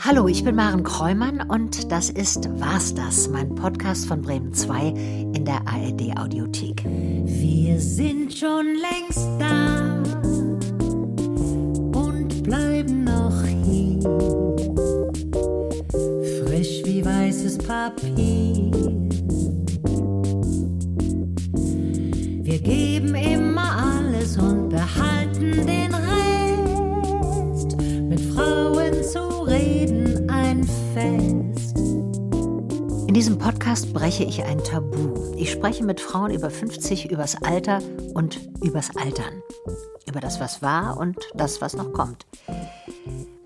Hallo, ich bin Maren Kräumann und das ist Was das, mein Podcast von Bremen 2 in der ARD Audiothek. Wir sind schon längst da und bleiben noch hier. Podcast breche ich ein Tabu. Ich spreche mit Frauen über 50 übers Alter und übers Altern. Über das, was war und das, was noch kommt.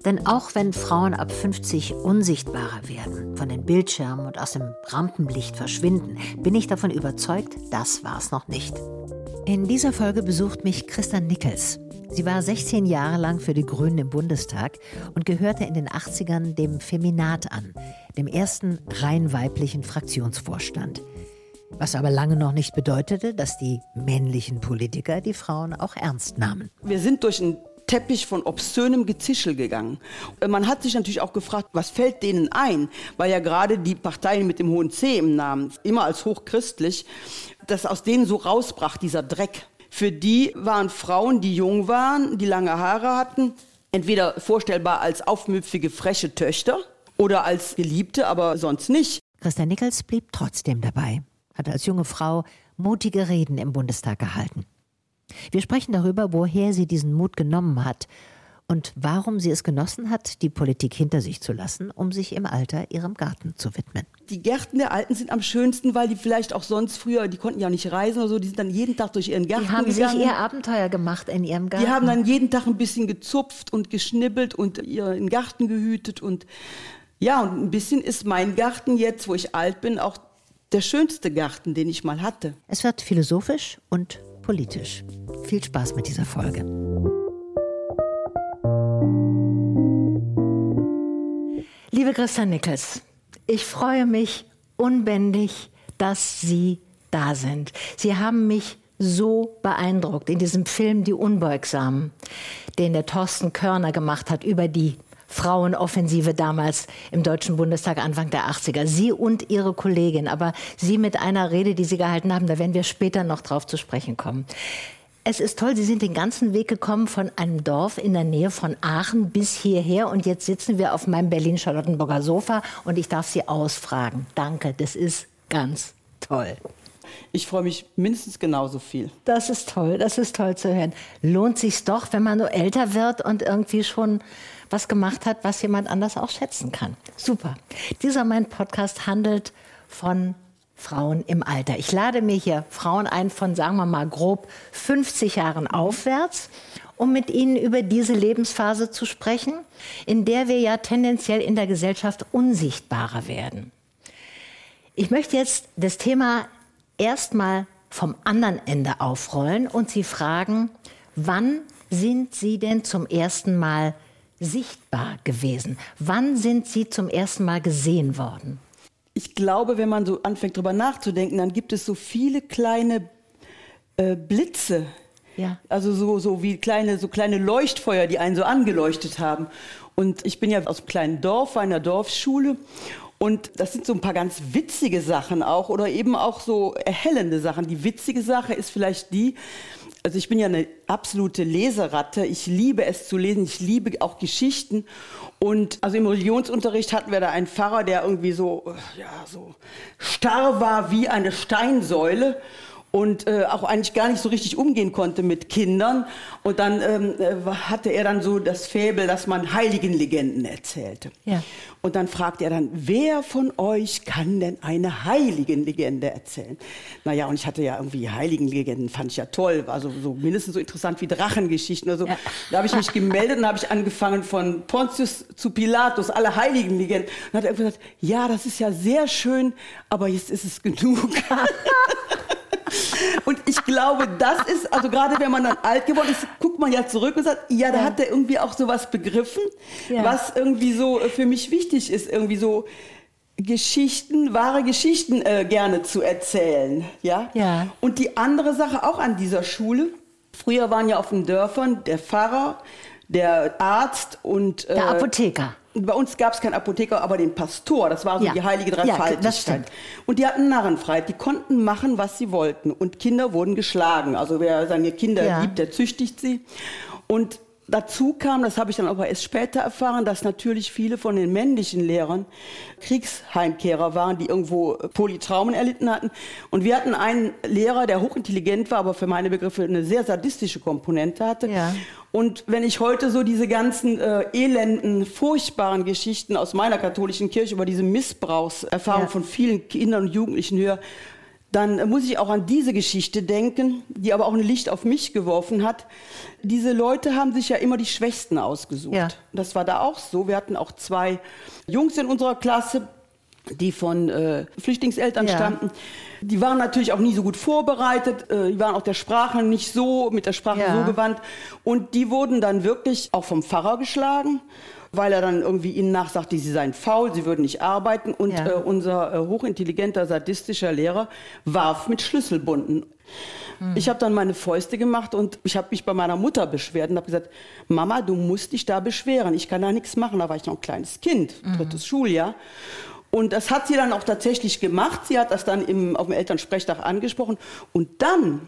Denn auch wenn Frauen ab 50 unsichtbarer werden, von den Bildschirmen und aus dem Rampenlicht verschwinden, bin ich davon überzeugt, das war's noch nicht. In dieser Folge besucht mich Christa Nickels. Sie war 16 Jahre lang für die Grünen im Bundestag und gehörte in den 80ern dem Feminat an, dem ersten rein weiblichen Fraktionsvorstand. Was aber lange noch nicht bedeutete, dass die männlichen Politiker die Frauen auch ernst nahmen. Wir sind durch einen Teppich von obszönem Gezischel gegangen. Äh, Man hat sich natürlich auch gefragt, was fällt denen ein, weil ja gerade die Parteien mit dem hohen C im Namen, immer als hochchristlich, das aus denen so rausbrach, dieser Dreck. Für die waren Frauen, die jung waren, die lange Haare hatten, entweder vorstellbar als aufmüpfige, freche Töchter oder als Geliebte, aber sonst nicht. Christa Nickels blieb trotzdem dabei, hat als junge Frau mutige Reden im Bundestag gehalten. Wir sprechen darüber, woher sie diesen Mut genommen hat und warum sie es genossen hat, die Politik hinter sich zu lassen, um sich im Alter ihrem Garten zu widmen. Die Gärten der Alten sind am schönsten, weil die vielleicht auch sonst früher, die konnten ja nicht reisen oder so, die sind dann jeden Tag durch ihren Garten Die haben sich gegangen. ihr Abenteuer gemacht in ihrem Garten. Die haben dann jeden Tag ein bisschen gezupft und geschnibbelt und ihren Garten gehütet und ja, und ein bisschen ist mein Garten jetzt, wo ich alt bin, auch der schönste Garten, den ich mal hatte. es wird philosophisch und politisch. Viel Spaß mit dieser Folge. Liebe Christa Nickels, ich freue mich unbändig, dass Sie da sind. Sie haben mich so beeindruckt in diesem Film Die Unbeugsamen, den der Thorsten Körner gemacht hat über die Frauenoffensive damals im Deutschen Bundestag Anfang der 80er. Sie und Ihre Kollegin, aber Sie mit einer Rede, die Sie gehalten haben, da werden wir später noch drauf zu sprechen kommen. Es ist toll, Sie sind den ganzen Weg gekommen von einem Dorf in der Nähe von Aachen bis hierher und jetzt sitzen wir auf meinem Berlin-Charlottenburger Sofa und ich darf Sie ausfragen. Danke, das ist ganz toll. Ich freue mich mindestens genauso viel. Das ist toll, das ist toll zu hören. Lohnt sich's doch, wenn man nur älter wird und irgendwie schon was gemacht hat, was jemand anders auch schätzen kann. Super. Dieser mein Podcast handelt von Frauen im Alter. Ich lade mir hier Frauen ein von, sagen wir mal, grob 50 Jahren aufwärts, um mit ihnen über diese Lebensphase zu sprechen, in der wir ja tendenziell in der Gesellschaft unsichtbarer werden. Ich möchte jetzt das Thema erstmal vom anderen Ende aufrollen und Sie fragen, wann sind Sie denn zum ersten Mal sichtbar gewesen? Wann sind Sie zum ersten Mal gesehen worden? Ich glaube, wenn man so anfängt drüber nachzudenken, dann gibt es so viele kleine äh, Blitze. Ja. Also so, so wie kleine, so kleine Leuchtfeuer, die einen so angeleuchtet haben. Und ich bin ja aus einem kleinen Dorf, einer Dorfschule. Und das sind so ein paar ganz witzige Sachen auch oder eben auch so erhellende Sachen. Die witzige Sache ist vielleicht die, also ich bin ja eine absolute Leseratte. Ich liebe es zu lesen. Ich liebe auch Geschichten. Und also im Religionsunterricht hatten wir da einen Pfarrer, der irgendwie so, äh, ja, so starr war wie eine Steinsäule und äh, auch eigentlich gar nicht so richtig umgehen konnte mit Kindern. Und dann ähm, äh, hatte er dann so das Faible, dass man Heiligenlegenden erzählte. Ja. Und dann fragte er dann, wer von euch kann denn eine Heiligenlegende erzählen? Naja, und ich hatte ja irgendwie Heiligenlegenden, fand ich ja toll, war so, so mindestens so interessant wie Drachengeschichten oder so. Ja. Da habe ich mich gemeldet und habe ich angefangen von Pontius zu Pilatus, alle Heiligenlegenden. Und hat er gesagt, ja, das ist ja sehr schön, aber jetzt ist es genug. Und ich glaube, das ist, also gerade wenn man dann alt geworden ist, guckt man ja zurück und sagt, ja, da Ja. hat er irgendwie auch sowas begriffen, Ja. was irgendwie so äh, für mich wichtig ist, irgendwie so Geschichten, wahre Geschichten äh, gerne zu erzählen, ja? Ja. Und die andere Sache auch an dieser Schule, früher waren ja auf den Dörfern der Pfarrer, der Arzt und äh, Der Apotheker. Bei uns gab es keinen Apotheker, aber den Pastor, das war so Ja. die heilige Ja, Dreifaltigkeit. stimmt. und die hatten Narrenfreiheit, die konnten machen, was sie wollten. Und Kinder wurden geschlagen. Also wer seine Kinder Ja. liebt, der züchtigt sie. Und dazu kam, das habe ich dann aber erst später erfahren, dass natürlich viele von den männlichen Lehrern Kriegsheimkehrer waren, die irgendwo äh, Polytraumen erlitten hatten. Und wir hatten einen Lehrer, der hochintelligent war, aber für meine Begriffe eine sehr sadistische Komponente hatte. Ja. Und wenn ich heute so diese ganzen äh, elenden, furchtbaren Geschichten aus meiner katholischen Kirche über diese Missbrauchserfahrung Ja. von vielen Kindern und Jugendlichen höre, dann muss ich auch an diese Geschichte denken, die aber auch ein Licht auf mich geworfen hat. Diese Leute haben sich ja immer die Schwächsten ausgesucht. Ja. Das war da auch so. Wir hatten auch zwei Jungs in unserer Klasse, die von äh, Flüchtlingseltern Ja. stammten. Die waren natürlich auch nie so gut vorbereitet. Äh, die waren auch der Sprache nicht so, mit der Sprache Ja. so gewandt. Und die wurden dann wirklich auch vom Pfarrer geschlagen, weil er dann irgendwie ihnen nachsagte, sie seien faul, sie würden nicht arbeiten. Und Ja. äh, unser äh, hochintelligenter, sadistischer Lehrer warf mit Schlüsselbunden. Hm. Ich habe dann meine Fäuste gemacht und ich habe mich bei meiner Mutter beschwert und habe gesagt, Mama, du musst dich da beschweren. Ich kann da nichts machen. Da war ich noch ein kleines Kind, Hm. drittes Schuljahr. Und das hat sie dann auch tatsächlich gemacht. Sie hat das dann im, auf dem Elternsprechtag angesprochen. Und dann,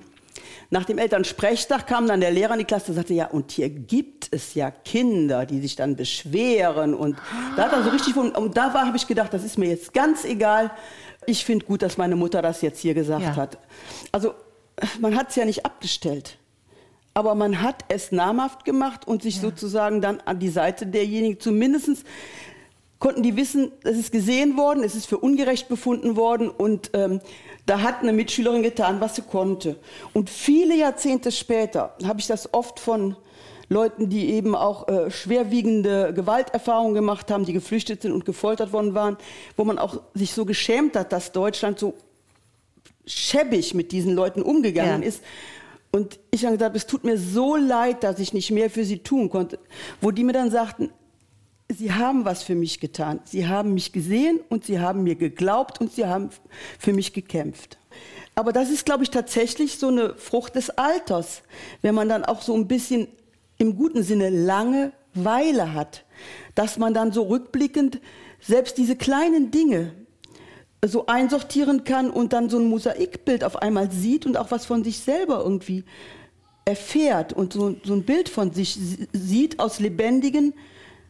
nach dem Elternsprechtag, kam dann der Lehrer in die Klasse und sagte, ja, und hier gibt es ja Kinder, die sich dann beschweren. Und da hat er so richtig von, und da war, habe ich gedacht, das ist mir jetzt ganz egal. Ich finde gut, dass meine Mutter das jetzt hier gesagt Ja. hat. Also, man hat es ja nicht abgestellt. Aber man hat es namhaft gemacht und sich sozusagen dann an die Seite derjenigen, zumindest konnten die wissen, es ist gesehen worden, es ist für ungerecht befunden worden und ähm, da hat eine Mitschülerin getan, was sie konnte. Und viele Jahrzehnte später habe ich das oft von Leuten, die eben auch äh, schwerwiegende Gewalterfahrungen gemacht haben, die geflüchtet sind und gefoltert worden waren, wo man auch sich so geschämt hat, dass Deutschland so schäbig mit diesen Leuten umgegangen Ja. ist. Und ich habe gesagt, es tut mir so leid, dass ich nicht mehr für sie tun konnte. Wo die mir dann sagten, sie haben was für mich getan. Sie haben mich gesehen und sie haben mir geglaubt und sie haben für mich gekämpft. Aber das ist, glaube ich, tatsächlich so eine Frucht des Alters, wenn man dann auch so ein bisschen im guten Sinne Langeweile hat, dass man dann so rückblickend selbst diese kleinen Dinge so einsortieren kann und dann so ein Mosaikbild auf einmal sieht und auch was von sich selber irgendwie erfährt und so, so ein Bild von sich si- sieht aus lebendigen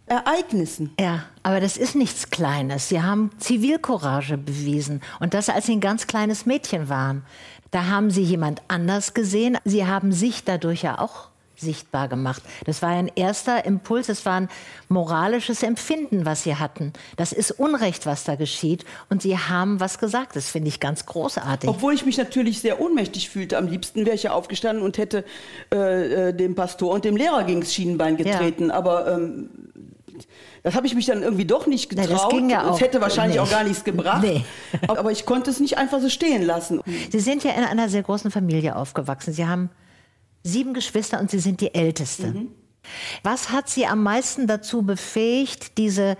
Ereignissen. Ja, aber das ist nichts Kleines. Sie haben Zivilcourage bewiesen. Und das, als Sie ein ganz kleines Mädchen waren. Da haben Sie jemand anders gesehen. Sie haben sich dadurch ja auch sichtbar gemacht. Das war ein erster Impuls, es war ein moralisches Empfinden, was Sie hatten. Das ist Unrecht, was da geschieht. Und Sie haben was gesagt. Das finde ich ganz großartig. Obwohl ich mich natürlich sehr ohnmächtig fühlte. Am liebsten wäre ich ja aufgestanden und hätte äh, äh, dem Pastor und dem Lehrer gegen das Schienenbein getreten. Aber ähm, das habe ich mich dann irgendwie doch nicht getraut. das ging ja auch Es hätte wahrscheinlich nicht. auch gar nichts gebracht. Nee. Aber ich konnte es nicht einfach so stehen lassen. Sie sind ja in einer sehr großen Familie aufgewachsen. Sie haben sieben Geschwister und Sie sind die Älteste. Was hat Sie am meisten dazu befähigt, diese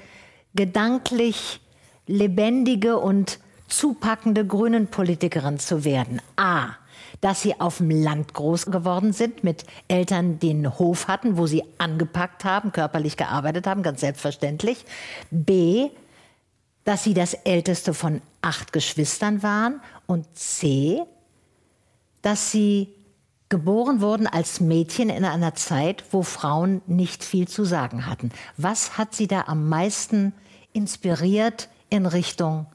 gedanklich lebendige und zupackende Grünen-Politikerin zu werden? A. Dass Sie auf dem Land groß geworden sind, mit Eltern, die einen Hof hatten, wo Sie angepackt haben, körperlich gearbeitet haben, ganz selbstverständlich. B dass sie das älteste von acht Geschwistern waren und C, dass sie geboren wurden als Mädchen in einer Zeit, wo Frauen nicht viel zu sagen hatten. Was hat sie da am meisten inspiriert in Richtung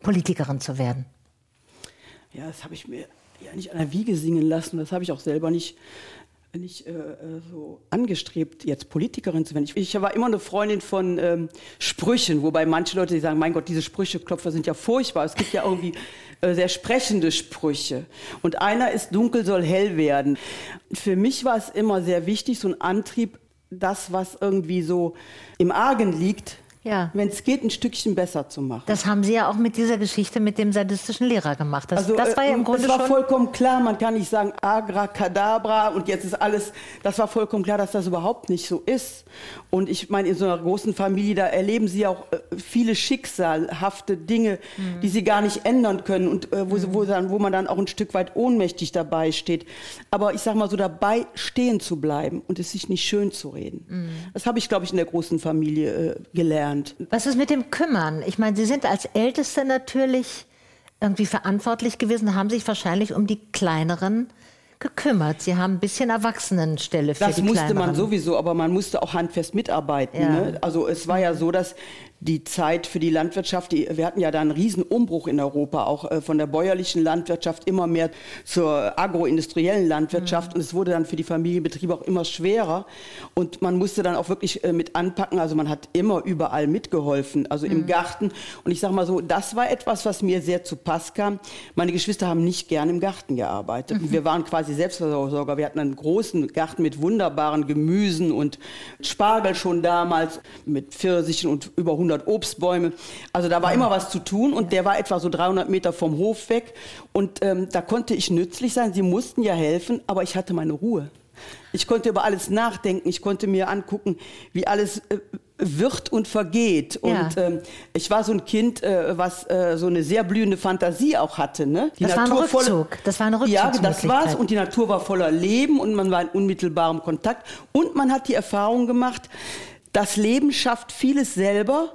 Politikerin zu werden? Ja, das habe ich mir ja nicht an der Wiege singen lassen. Das habe ich auch selber nicht, nicht äh, äh, so angestrebt, jetzt Politikerin zu werden. Ich, ich war immer eine Freundin von ähm, Sprüchen, wobei manche Leute die sagen, mein Gott, diese Sprücheklopfer sind ja furchtbar. Es gibt ja irgendwie äh, sehr sprechende Sprüche. Und einer ist, dunkel soll hell werden. Für mich war es immer sehr wichtig, so ein Antrieb, das, was irgendwie so im Argen liegt, Ja. wenn es geht, ein Stückchen besser zu machen. Das haben Sie ja auch mit dieser Geschichte mit dem sadistischen Lehrer gemacht. Das, das war ja im äh, Grunde es war schon. vollkommen klar, man kann nicht sagen Abracadabra und jetzt ist alles, das war vollkommen klar, dass das überhaupt nicht so ist. Und ich meine, in so einer großen Familie, da erleben sie auch äh, viele schicksalhafte Dinge, Mhm. die sie gar nicht ändern können und äh, wo, sie, wo, dann, wo man dann auch ein Stück weit ohnmächtig dabei steht. Aber ich sage mal so, dabei stehen zu bleiben und es sich nicht schön zu reden. Mhm. Das habe ich, glaube ich, in der großen Familie äh, gelernt. Was ist mit dem Kümmern? Ich meine, Sie sind als Älteste natürlich irgendwie verantwortlich gewesen, haben sich wahrscheinlich um die Kleineren gekümmert. Sie haben ein bisschen Erwachsenenstelle für Das die musste Kleineren. man sowieso, aber man musste auch handfest mitarbeiten. Ja. Ne? Also es war ja so, dass die Zeit für die Landwirtschaft, die, wir hatten ja da einen riesen Umbruch in Europa, auch äh, von der bäuerlichen Landwirtschaft immer mehr zur agroindustriellen Landwirtschaft. Und es wurde dann für die Familienbetriebe auch immer schwerer. Und man musste dann auch wirklich äh, mit anpacken, also man hat immer überall mitgeholfen, also im Garten. Und ich sage mal so, das war etwas, was mir sehr zu Pass kam. Meine Geschwister haben nicht gern im Garten gearbeitet. Und wir waren quasi Selbstversorger, wir hatten einen großen Garten mit wunderbaren Gemüsen und Spargel schon damals mit Pfirsichen und über 100 Obstbäume. Also da war immer was zu tun und der war etwa so 300 Meter vom Hof weg und ähm, da konnte ich nützlich sein. Sie mussten ja helfen, aber ich hatte meine Ruhe. Ich konnte über alles nachdenken. Ich konnte mir angucken, wie alles äh, wird und vergeht. Ja. Und ähm, ich war so ein Kind, äh, was äh, so eine sehr blühende Fantasie auch hatte. Ne? Die Das war ein Rückzug. Das war eine Ja, das war's. Rückzugsmöglichkeit. Und die Natur war voller Leben und man war in unmittelbarem Kontakt. Und man hat die Erfahrung gemacht, das Leben schafft vieles selber.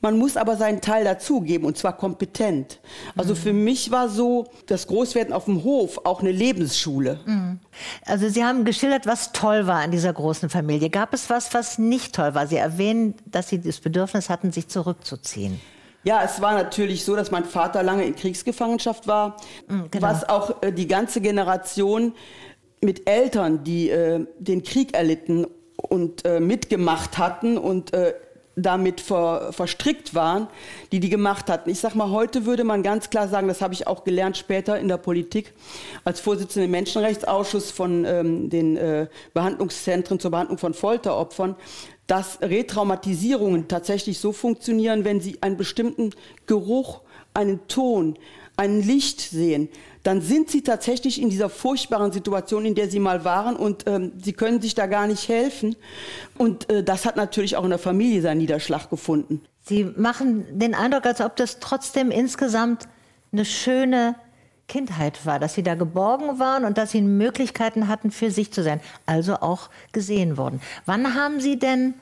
Man muss aber seinen Teil dazugeben und zwar kompetent. Also für mich war so das Großwerden auf dem Hof auch eine Lebensschule. Also Sie haben geschildert, was toll war an dieser großen Familie. Gab es was, was nicht toll war? Sie erwähnen, dass Sie das Bedürfnis hatten, sich zurückzuziehen. Ja, es war natürlich so, dass mein Vater lange in Kriegsgefangenschaft war, genau. was auch äh, die ganze Generation mit Eltern, die äh, den Krieg erlitten und äh, mitgemacht hatten und äh, damit ver, verstrickt waren, die die gemacht hatten. Ich sag mal, heute würde man ganz klar sagen, das habe ich auch gelernt später in der Politik, als Vorsitzende im Menschenrechtsausschuss von ähm, den äh, Behandlungszentren zur Behandlung von Folteropfern, dass Retraumatisierungen tatsächlich so funktionieren, wenn sie einen bestimmten Geruch, einen Ton, ein Licht sehen, dann sind sie tatsächlich in dieser furchtbaren Situation, in der sie mal waren und ähm, sie können sich da gar nicht helfen. Und äh, das hat natürlich auch in der Familie seinen Niederschlag gefunden. Sie machen den Eindruck, als ob das trotzdem insgesamt eine schöne Kindheit war, dass Sie da geborgen waren und dass Sie Möglichkeiten hatten, für sich zu sein, also auch gesehen wurden. Wann haben Sie denn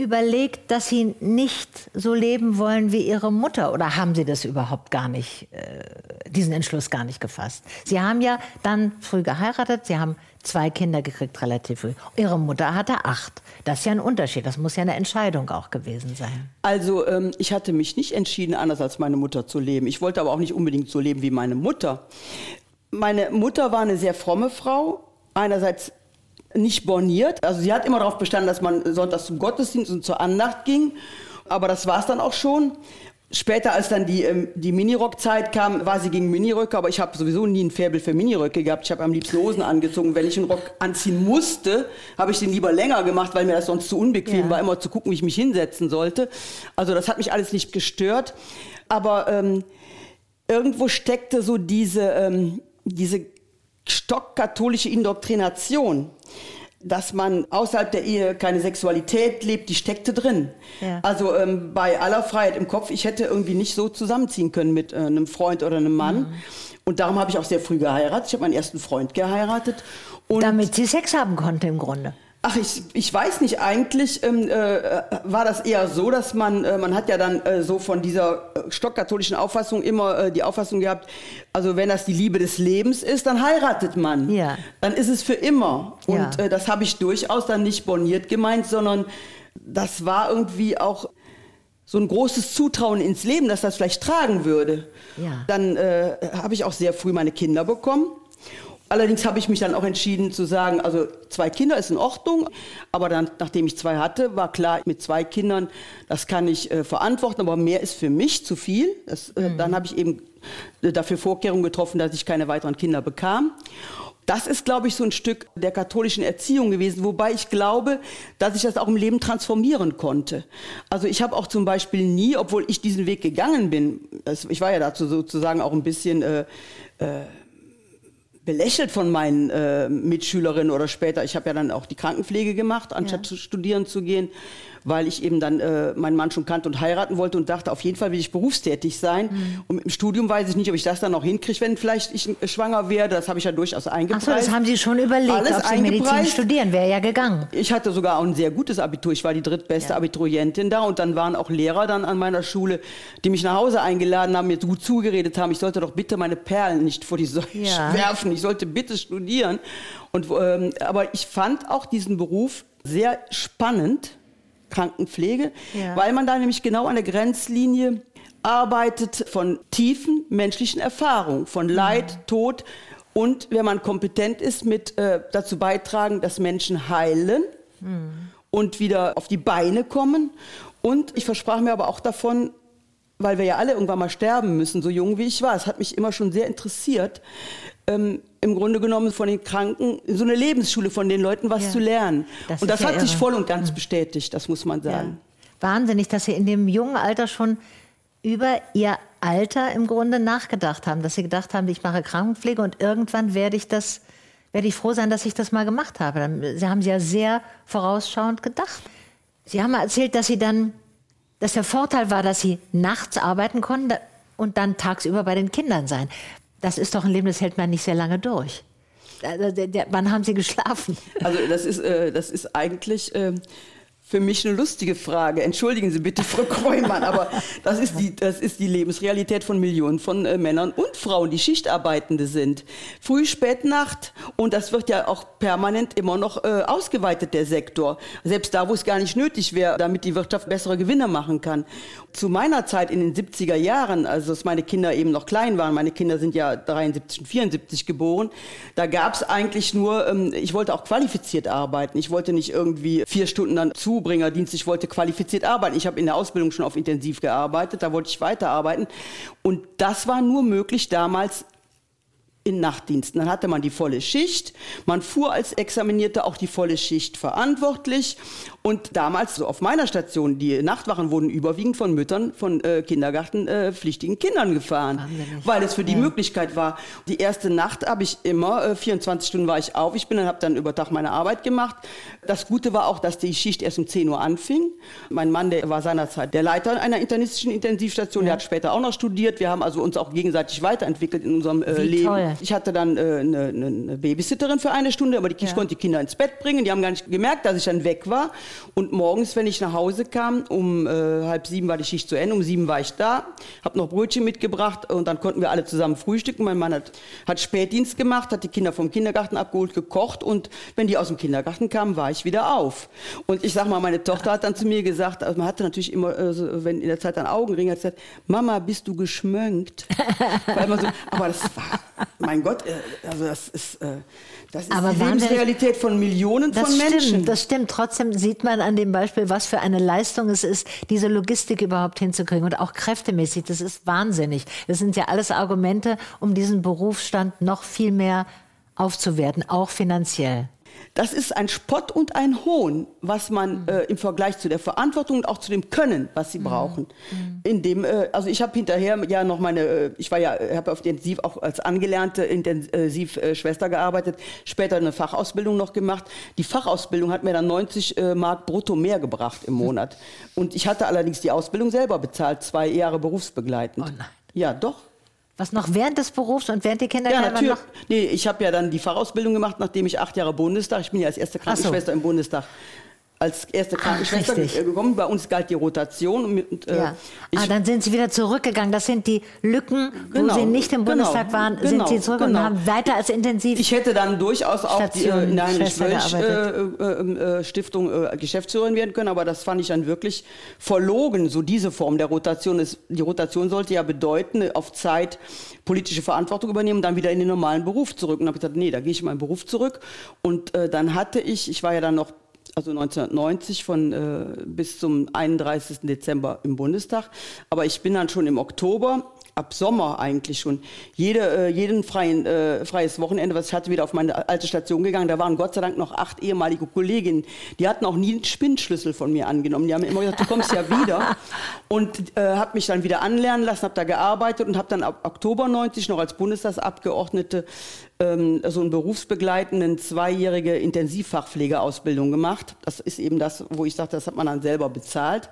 überlegt, dass Sie nicht so leben wollen wie Ihre Mutter? Oder haben Sie das überhaupt gar nicht, äh, diesen Entschluss gar nicht gefasst? Sie haben ja dann früh geheiratet, Sie haben zwei Kinder gekriegt, relativ früh. Ihre Mutter hatte acht. Das ist ja ein Unterschied. Das muss ja eine Entscheidung auch gewesen sein. Also ähm, ich hatte mich nicht entschieden, anders als meine Mutter zu leben. Ich wollte aber auch nicht unbedingt so leben wie meine Mutter. Meine Mutter war eine sehr fromme Frau. Einerseits nicht borniert. Also sie hat immer darauf bestanden, dass man sonntags zum Gottesdienst und zur Andacht ging. Aber das war es dann auch schon. Später, als dann die, ähm, die Minirock-Zeit kam, war sie gegen Miniröcke, aber ich habe sowieso nie ein Faible für Miniröcke gehabt. Ich habe am liebsten Hosen angezogen. Wenn ich einen Rock anziehen musste, habe ich den lieber länger gemacht, weil mir das sonst zu unbequem Ja. war, immer zu gucken, wie ich mich hinsetzen sollte. Also das hat mich alles nicht gestört. Aber ähm, irgendwo steckte so diese, ähm, diese stockkatholische Indoktrination, dass man außerhalb der Ehe keine Sexualität lebt, die steckte drin. Ja. Also ähm, bei aller Freiheit im Kopf, ich hätte irgendwie nicht so zusammenziehen können mit äh, einem Freund oder einem Mann. Mhm. Und darum habe ich auch sehr früh geheiratet. Ich habe meinen ersten Freund geheiratet. Und Damit Sie Sex haben konnte im Grunde. Ach, ich, ich weiß nicht, eigentlich ähm, äh, war das eher so, dass man, äh, man hat ja dann äh, so von dieser äh, stockkatholischen Auffassung immer äh, die Auffassung gehabt, also wenn das die Liebe des Lebens ist, dann heiratet man. Ja. Dann ist es für immer. Und Ja. äh, das habe ich durchaus dann nicht borniert gemeint, sondern das war irgendwie auch so ein großes Zutrauen ins Leben, dass das vielleicht tragen würde. Ja. Dann äh, habe ich auch sehr früh meine Kinder bekommen. Allerdings habe ich mich dann auch entschieden zu sagen, also zwei Kinder ist in Ordnung, aber dann, nachdem ich zwei hatte, war klar, mit zwei Kindern, das kann ich äh, verantworten, aber mehr ist für mich zu viel. Das, äh, Dann habe ich eben äh, dafür Vorkehrungen getroffen, dass ich keine weiteren Kinder bekam. das ist, glaube ich, so ein Stück der katholischen Erziehung gewesen, wobei ich glaube, dass ich das auch im Leben transformieren konnte. Also ich habe auch zum Beispiel nie, obwohl ich diesen Weg gegangen bin, ich war ja dazu sozusagen auch ein bisschen äh, äh, belächelt von meinen äh, Mitschülerinnen oder später. Ich habe ja dann auch die Krankenpflege gemacht, anstatt ja. zu studieren zu gehen weil ich eben dann äh, meinen Mann schon kannte und heiraten wollte und dachte, auf jeden Fall will ich berufstätig sein. Mhm. Und im Studium weiß ich nicht, ob ich das dann noch hinkriege, wenn vielleicht ich schwanger werde. Das habe ich ja durchaus eingepreist. Ach so, das haben Sie schon überlegt, Alles ob Sie Medizin studieren, wäre ja gegangen. Ich hatte sogar auch ein sehr gutes Abitur. Ich war die drittbeste ja. Abiturientin da und dann waren auch Lehrer dann an meiner Schule, die mich nach Hause eingeladen haben, mir gut zugeredet haben, ich sollte doch bitte meine Perlen nicht vor die Säule ja. werfen, ich sollte bitte studieren. Und, ähm, aber ich fand auch diesen Beruf sehr spannend Krankenpflege, ja. weil man da nämlich genau an der Grenzlinie arbeitet von tiefen menschlichen Erfahrungen, von Leid, mhm. Tod und wenn man kompetent ist, mit äh, dazu beitragen, dass Menschen heilen mhm. und wieder auf die Beine kommen. Und ich versprach mir aber auch davon, weil wir ja alle irgendwann mal sterben müssen, so jung wie ich war. Es hat mich immer schon sehr interessiert, ähm, im Grunde genommen von den Kranken so eine Lebensschule von den Leuten was ja. zu lernen. Das und das ja hat irre. sich voll und ganz mhm. bestätigt, das muss man sagen. Ja. Wahnsinnig, dass Sie in dem jungen Alter schon über Ihr Alter im Grunde nachgedacht haben, dass Sie gedacht haben, ich mache Krankenpflege und irgendwann werde ich das, werde ich froh sein, dass ich das mal gemacht habe. Sie haben ja sehr vorausschauend gedacht. Sie haben erzählt, dass Sie dann, dass der Vorteil war, dass Sie nachts arbeiten konnten und dann tagsüber bei den Kindern sein. Das ist doch ein Leben, das hält man nicht sehr lange durch. Wann haben Sie geschlafen? Also das ist, äh, das ist eigentlich äh, für mich eine lustige Frage. Entschuldigen Sie bitte, Frau Kreumann, aber das ist die, das ist die Lebensrealität von Millionen von äh, Männern und Frauen, die Schichtarbeitende sind. Früh, Spät, Nacht. Und das wird ja auch permanent immer noch äh, ausgeweitet, der Sektor. Selbst da, wo es gar nicht nötig wäre, damit die Wirtschaft bessere Gewinne machen kann. Zu meiner Zeit in den 70er Jahren, also dass meine Kinder eben noch klein waren, meine Kinder sind ja 73 und 74 geboren, da gab es eigentlich nur, ähm, ich wollte auch qualifiziert arbeiten. Ich wollte nicht irgendwie vier Stunden dann zu Zubringerdienst, ich wollte qualifiziert arbeiten. Ich habe in der Ausbildung schon auf intensiv gearbeitet, da wollte ich weiterarbeiten. Und das war nur möglich damals in Nachtdiensten. Dann hatte man die volle Schicht. Man fuhr als Examinierte auch die volle Schicht verantwortlich. Und damals, so auf meiner Station, die Nachtwachen wurden überwiegend von Müttern von äh, kindergartenpflichtigen äh, Kindern gefahren, Wahnsinnig. weil es für die ja. Möglichkeit war. Die erste Nacht habe ich immer, äh, 24 Stunden war ich auf. Ich bin dann, habe dann über Tag meine Arbeit gemacht. Das Gute war auch, dass die Schicht erst um 10 Uhr anfing. Mein Mann, der war seinerzeit der Leiter einer internistischen Intensivstation. Ja. Der hat später auch noch studiert. Wir haben also uns auch gegenseitig weiterentwickelt in unserem äh, Leben. Toll. Ich hatte dann äh, eine, eine, Babysitterin für eine Stunde, aber die, ich konnte die Kinder ins Bett bringen. Die haben gar nicht gemerkt, dass ich dann weg war. Und morgens, wenn ich nach Hause kam, um äh, halb sieben war die Schicht zu Ende, um sieben war ich da, habe noch Brötchen mitgebracht und dann konnten wir alle zusammen frühstücken. Mein Mann hat, hat Spätdienst gemacht, hat die Kinder vom Kindergarten abgeholt, gekocht und wenn die aus dem Kindergarten kamen, war ich wieder auf. Und ich sag mal, meine Tochter hat dann zu mir gesagt, also man hatte natürlich immer, äh, wenn in der Zeit dann Augenringe, hat gesagt, Mama, bist du geschmönkt? so, aber das war, mein Gott, äh, also das ist, äh, das ist aber die Lebensrealität von Millionen von Menschen. Stimmt, das stimmt. Trotzdem sieht man an dem Beispiel, was für eine Leistung es ist, diese Logistik überhaupt hinzukriegen und auch kräftemäßig. Das ist wahnsinnig. Das sind ja alles Argumente, um diesen Berufsstand noch viel mehr aufzuwerten, auch finanziell. Das ist ein Spott und ein Hohn, was man mhm. äh, im Vergleich zu der Verantwortung und auch zu dem Können, was sie mhm. brauchen. Mhm. In dem, äh, also ich habe hinterher ja noch meine, äh, ich war ja, habe auf Intensiv auch als angelernte Intensivschwester gearbeitet, später eine Fachausbildung noch gemacht. Die Fachausbildung hat mir dann 90 äh, Mark brutto mehr gebracht im Monat. Und ich hatte allerdings die Ausbildung selber bezahlt, zwei Jahre berufsbegleitend. Oh nein. Ja, doch. Was noch während des Berufs und während die Kinder ja, natürlich. Noch? Nee, ich habe ja dann die Fachausbildung gemacht, nachdem ich acht Jahre Bundestag, ich bin ja als erste Krankenschwester so. im Bundestag als erste Krankenschwester Ach, gekommen. Bei uns galt die Rotation. Und, äh, ja. ah, dann sind Sie wieder zurückgegangen. Das sind die Lücken, genau, wo Sie nicht im genau, Bundestag waren, genau, sind Sie zurück genau. und haben weiter als intensiv. Ich hätte dann durchaus auch die, äh, in der Heinrich-Wölch-Stiftung äh, äh, äh, Geschäftsführerin werden können, aber das fand ich dann wirklich verlogen, so diese Form der Rotation. Ist, die Rotation sollte ja bedeuten, auf Zeit politische Verantwortung übernehmen und dann wieder in den normalen Beruf zurück. Und habe ich gesagt, nee, da gehe ich in meinen Beruf zurück. Und äh, dann hatte ich, ich war ja dann noch also 1990 von äh, bis zum 31. Dezember im Bundestag. Aber ich bin dann schon im Oktober ab Sommer eigentlich schon jede, äh, jeden freien, äh, freies Wochenende, was ich hatte, wieder auf meine alte Station gegangen. Da waren Gott sei Dank noch acht ehemalige Kolleginnen. Die hatten auch nie einen Spinnschlüssel von mir angenommen. Die haben immer gesagt, du kommst ja wieder. Und äh, habe mich dann wieder anlernen lassen, habe da gearbeitet und habe dann ab Oktober 90 noch als Bundestagsabgeordnete ähm, so einen berufsbegleitenden zweijährige Intensivfachpflegeausbildung gemacht. Das ist eben das, wo ich sage, das hat man dann selber bezahlt.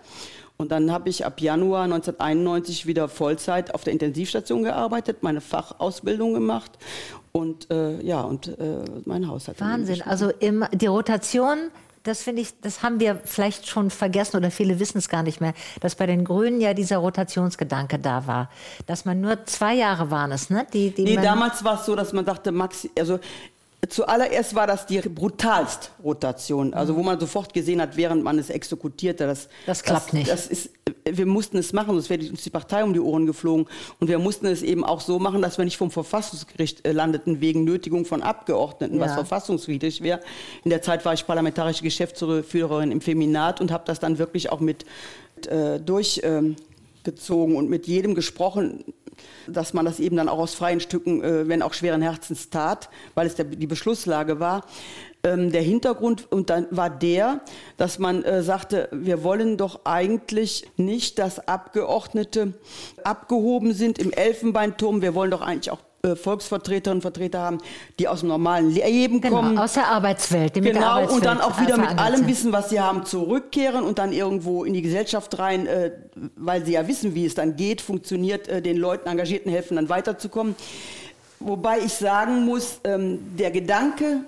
Und dann habe ich ab Januar 1991 wieder Vollzeit auf der Intensivstation gearbeitet, meine Fachausbildung gemacht und äh, ja und äh, mein Haushalt. Wahnsinn. Also im, die Rotation das finde ich, das haben wir vielleicht schon vergessen oder viele wissen es gar nicht mehr, dass bei den Grünen ja dieser Rotationsgedanke da war. Dass man nur zwei Jahre waren es, ne? Die, die nee, damals war es so, dass man dachte, Maxi, also Zuallererst war das die brutalst Rotation, also wo man sofort gesehen hat, während man es exekutierte, dass das klappt das, nicht. Das ist, wir mussten es machen, sonst wäre uns die Partei um die Ohren geflogen. Und wir mussten es eben auch so machen, dass wir nicht vom Verfassungsgericht äh, landeten wegen Nötigung von Abgeordneten, ja. was verfassungswidrig wäre. In der Zeit war ich parlamentarische Geschäftsführerin im Feminat und habe das dann wirklich auch mit äh, durchgezogen ähm, und mit jedem gesprochen, dass man das eben dann auch aus freien Stücken, äh, wenn auch schweren Herzens tat, weil es der, die Beschlusslage war. Ähm, der Hintergrund und dann war der, dass man äh, sagte, wir wollen doch eigentlich nicht, dass Abgeordnete abgehoben sind im Elfenbeinturm. Wir wollen doch eigentlich auch äh, Volksvertreterinnen und Vertreter haben, die aus dem normalen Leben genau, kommen. Aus der Arbeitswelt. Die genau, Arbeitswelt und dann auch wieder mit allem Wissen, was sie haben, zurückkehren und dann irgendwo in die Gesellschaft rein, äh, weil sie ja wissen, wie es dann geht, funktioniert, äh, den Leuten, Engagierten helfen, dann weiterzukommen. Wobei ich sagen muss, ähm, der Gedanke,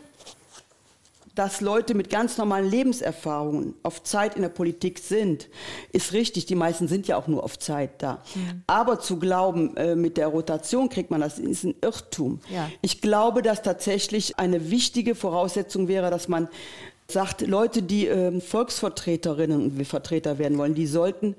dass Leute mit ganz normalen Lebenserfahrungen auf Zeit in der Politik sind, ist richtig. Die meisten sind ja auch nur auf Zeit da. Mhm. Aber zu glauben, äh, mit der Rotation kriegt man das, ist ein Irrtum. Ja. Ich glaube, dass tatsächlich eine wichtige Voraussetzung wäre, dass man sagt, Leute, die äh, Volksvertreterinnen und Vertreter werden wollen, die sollten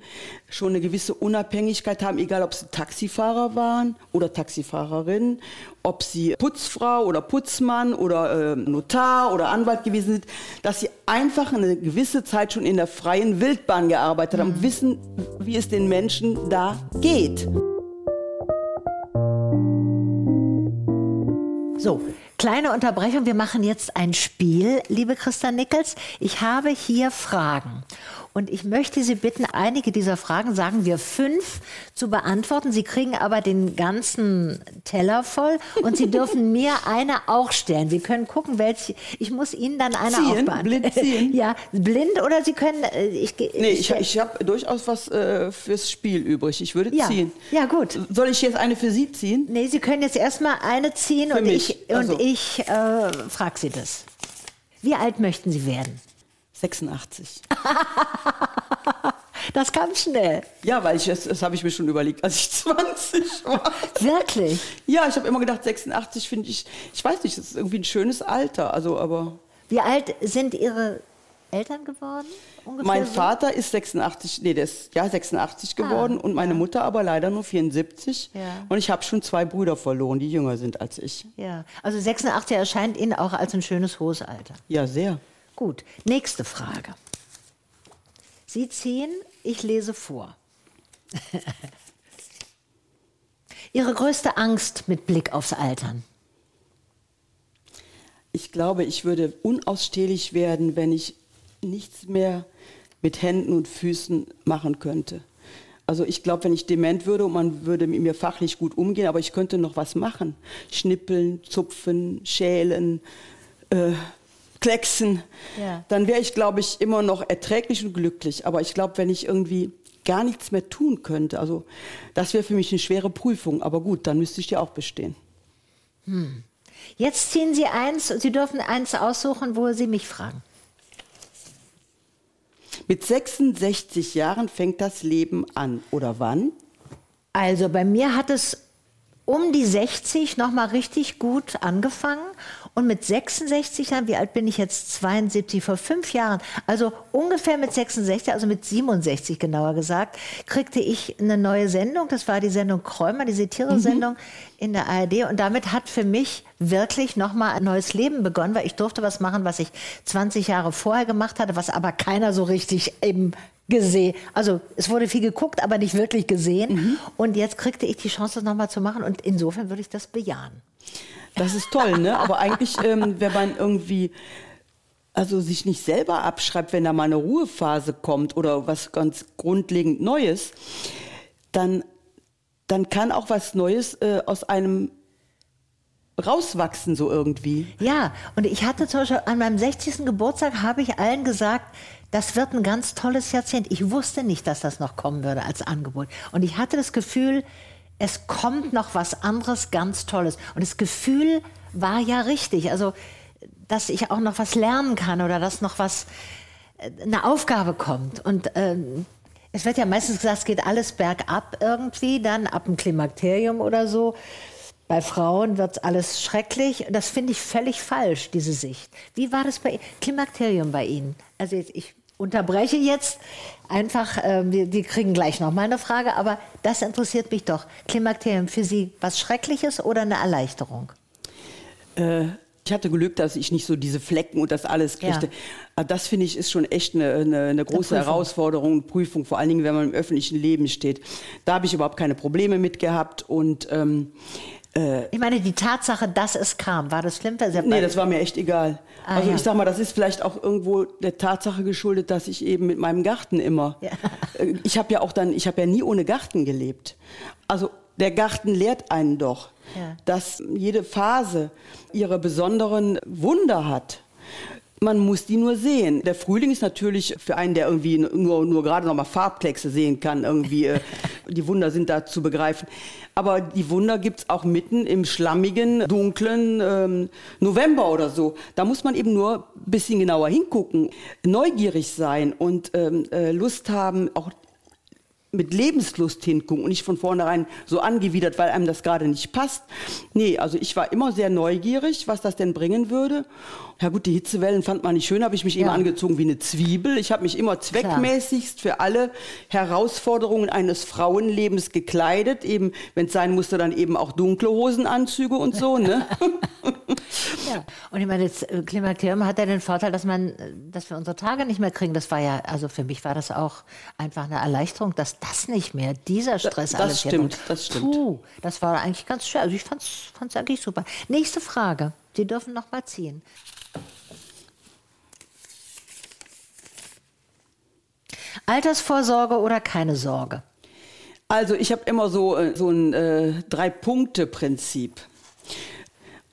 schon eine gewisse Unabhängigkeit haben, egal ob sie Taxifahrer waren oder Taxifahrerinnen, ob sie Putzfrau oder Putzmann oder äh, Notar oder Anwalt gewesen sind, dass sie einfach eine gewisse Zeit schon in der freien Wildbahn gearbeitet haben und mhm. wissen, wie es den Menschen da geht. So, Kleine Unterbrechung, wir machen jetzt ein Spiel, liebe Christa Nickels. Ich habe hier Fragen und ich möchte Sie bitten, einige dieser Fragen, sagen wir fünf, zu beantworten. Sie kriegen aber den ganzen Teller voll und Sie dürfen mir eine auch stellen. Wir können gucken, welche. Ich muss Ihnen dann eine ziehen, auch blind ziehen. Ja, blind oder Sie können. Äh, ich, nee, ich, ich habe durchaus was äh, fürs Spiel übrig. Ich würde ja. ziehen. Ja, gut. Soll ich jetzt eine für Sie ziehen? Nee, Sie können jetzt erstmal eine ziehen für und mich. ich, und ich äh, frage Sie das. Wie alt möchten Sie werden? 86. das kam schnell. Ja, weil ich das, das habe ich mir schon überlegt, als ich 20 war. Wirklich? Ja, ich habe immer gedacht, 86 finde ich, ich weiß nicht, das ist irgendwie ein schönes Alter. Also, aber. Wie alt sind Ihre Eltern geworden? mein so? Vater ist 86, nee, der ist ja 86 ah, geworden und meine. Mutter aber leider nur 74. Ja. Und ich habe schon zwei Brüder verloren, die jünger sind als ich. Ja, also 86 erscheint Ihnen auch als ein schönes hohes Alter. Ja, sehr. Gut, nächste Frage. Sie ziehen, ich lese vor. Ihre größte Angst mit Blick aufs Altern? Ich glaube, ich würde unausstehlich werden, wenn ich nichts mehr mit Händen und Füßen machen könnte. Also ich glaube, wenn ich dement würde und man würde mit mir fachlich gut umgehen, aber ich könnte noch was machen. Schnippeln, zupfen, schälen, äh, klecksen, ja. dann wäre ich, glaube ich, immer noch erträglich und glücklich. Aber ich glaube, wenn ich irgendwie gar nichts mehr tun könnte, also das wäre für mich eine schwere Prüfung. Aber gut, dann müsste ich die auch bestehen. Hm. Jetzt ziehen Sie eins, Sie dürfen eins aussuchen, wo Sie mich fragen. Mit 66 Jahren fängt das Leben an, oder wann? Also bei mir hat es um die 60 noch mal richtig gut angefangen und mit 66 Jahren, wie alt bin ich jetzt? 72, vor fünf Jahren, also ungefähr mit 66, also mit 67 genauer gesagt, kriegte ich eine neue Sendung. Das war die Sendung Kräumer, die Satire-Sendung mhm. in der ARD. Und damit hat für mich wirklich nochmal ein neues Leben begonnen, weil ich durfte was machen, was ich 20 Jahre vorher gemacht hatte, was aber keiner so richtig eben gesehen. Also es wurde viel geguckt, aber nicht wirklich gesehen. Und jetzt kriegte ich die Chance, das nochmal zu machen. Und insofern würde ich das bejahen. Das ist toll, ne? Aber eigentlich, ähm, wenn man irgendwie also sich nicht selber abschreibt, wenn da mal eine Ruhephase kommt oder was ganz grundlegend Neues, dann, dann kann auch was Neues äh, aus einem rauswachsen, so irgendwie. Ja, und ich hatte zum Beispiel an meinem 60. Geburtstag habe ich allen gesagt, das wird ein ganz tolles Jahrzehnt. Ich wusste nicht, dass das noch kommen würde als Angebot. Und ich hatte das Gefühl, es kommt noch was anderes ganz Tolles. Und das Gefühl war ja richtig. Also, dass ich auch noch was lernen kann oder dass noch was, äh, eine Aufgabe kommt. Und ähm, es wird ja meistens gesagt, es geht alles bergab irgendwie, dann ab dem Klimakterium oder so. Bei Frauen wird alles schrecklich. Das finde ich völlig falsch, diese Sicht. Wie war das bei Klimakterium bei Ihnen? Also jetzt, ich unterbreche jetzt einfach, äh, die, die kriegen gleich noch mal eine Frage, aber das interessiert mich doch. Klimakterium für Sie was Schreckliches oder eine Erleichterung? Äh, ich hatte Glück, dass ich nicht so diese Flecken und das alles kriegte. Ja. Das finde ich ist schon echt eine, eine, eine große eine Herausforderung, Prüfung, vor allen Dingen, wenn man im öffentlichen Leben steht. Da habe ich überhaupt keine Probleme mit gehabt und ähm, äh, ich meine, die Tatsache, dass es kam, war das schlimm? Nee, das war mir echt egal. Ah, also ja. ich sag mal, das ist vielleicht auch irgendwo der Tatsache geschuldet, dass ich eben mit meinem Garten immer. Ja. Äh, ich habe ja auch dann, ich habe ja nie ohne Garten gelebt. Also der Garten lehrt einen doch, ja. dass jede Phase ihre besonderen Wunder hat. Man muss die nur sehen. Der Frühling ist natürlich für einen, der irgendwie nur, nur gerade noch mal Farbkleckse sehen kann, irgendwie äh, die Wunder sind da zu begreifen. Aber die Wunder gibt es auch mitten im schlammigen, dunklen ähm, November oder so. Da muss man eben nur ein bisschen genauer hingucken, neugierig sein und ähm, äh, Lust haben, auch mit Lebenslust hingucken und nicht von vornherein so angewidert, weil einem das gerade nicht passt. Nee, also ich war immer sehr neugierig, was das denn bringen würde. Ja gut, die Hitzewellen fand man nicht schön, habe ich mich ja. immer angezogen wie eine Zwiebel. Ich habe mich immer zweckmäßigst für alle Herausforderungen eines Frauenlebens gekleidet, eben wenn es sein musste, dann eben auch dunkle Hosenanzüge und so. Ne? ja, und ich meine, das äh, Klimakterium hat ja den Vorteil, dass man, äh, dass wir unsere Tage nicht mehr kriegen. Das war ja, also für mich war das auch einfach eine Erleichterung, dass das nicht mehr, dieser Stress das, alles stimmt, das stimmt. Puh, das war eigentlich ganz schön. Also ich fand es eigentlich super. Nächste Frage. Sie dürfen noch mal ziehen. Altersvorsorge oder keine Sorge? Also ich habe immer so, äh, so ein äh, Drei-Punkte-Prinzip.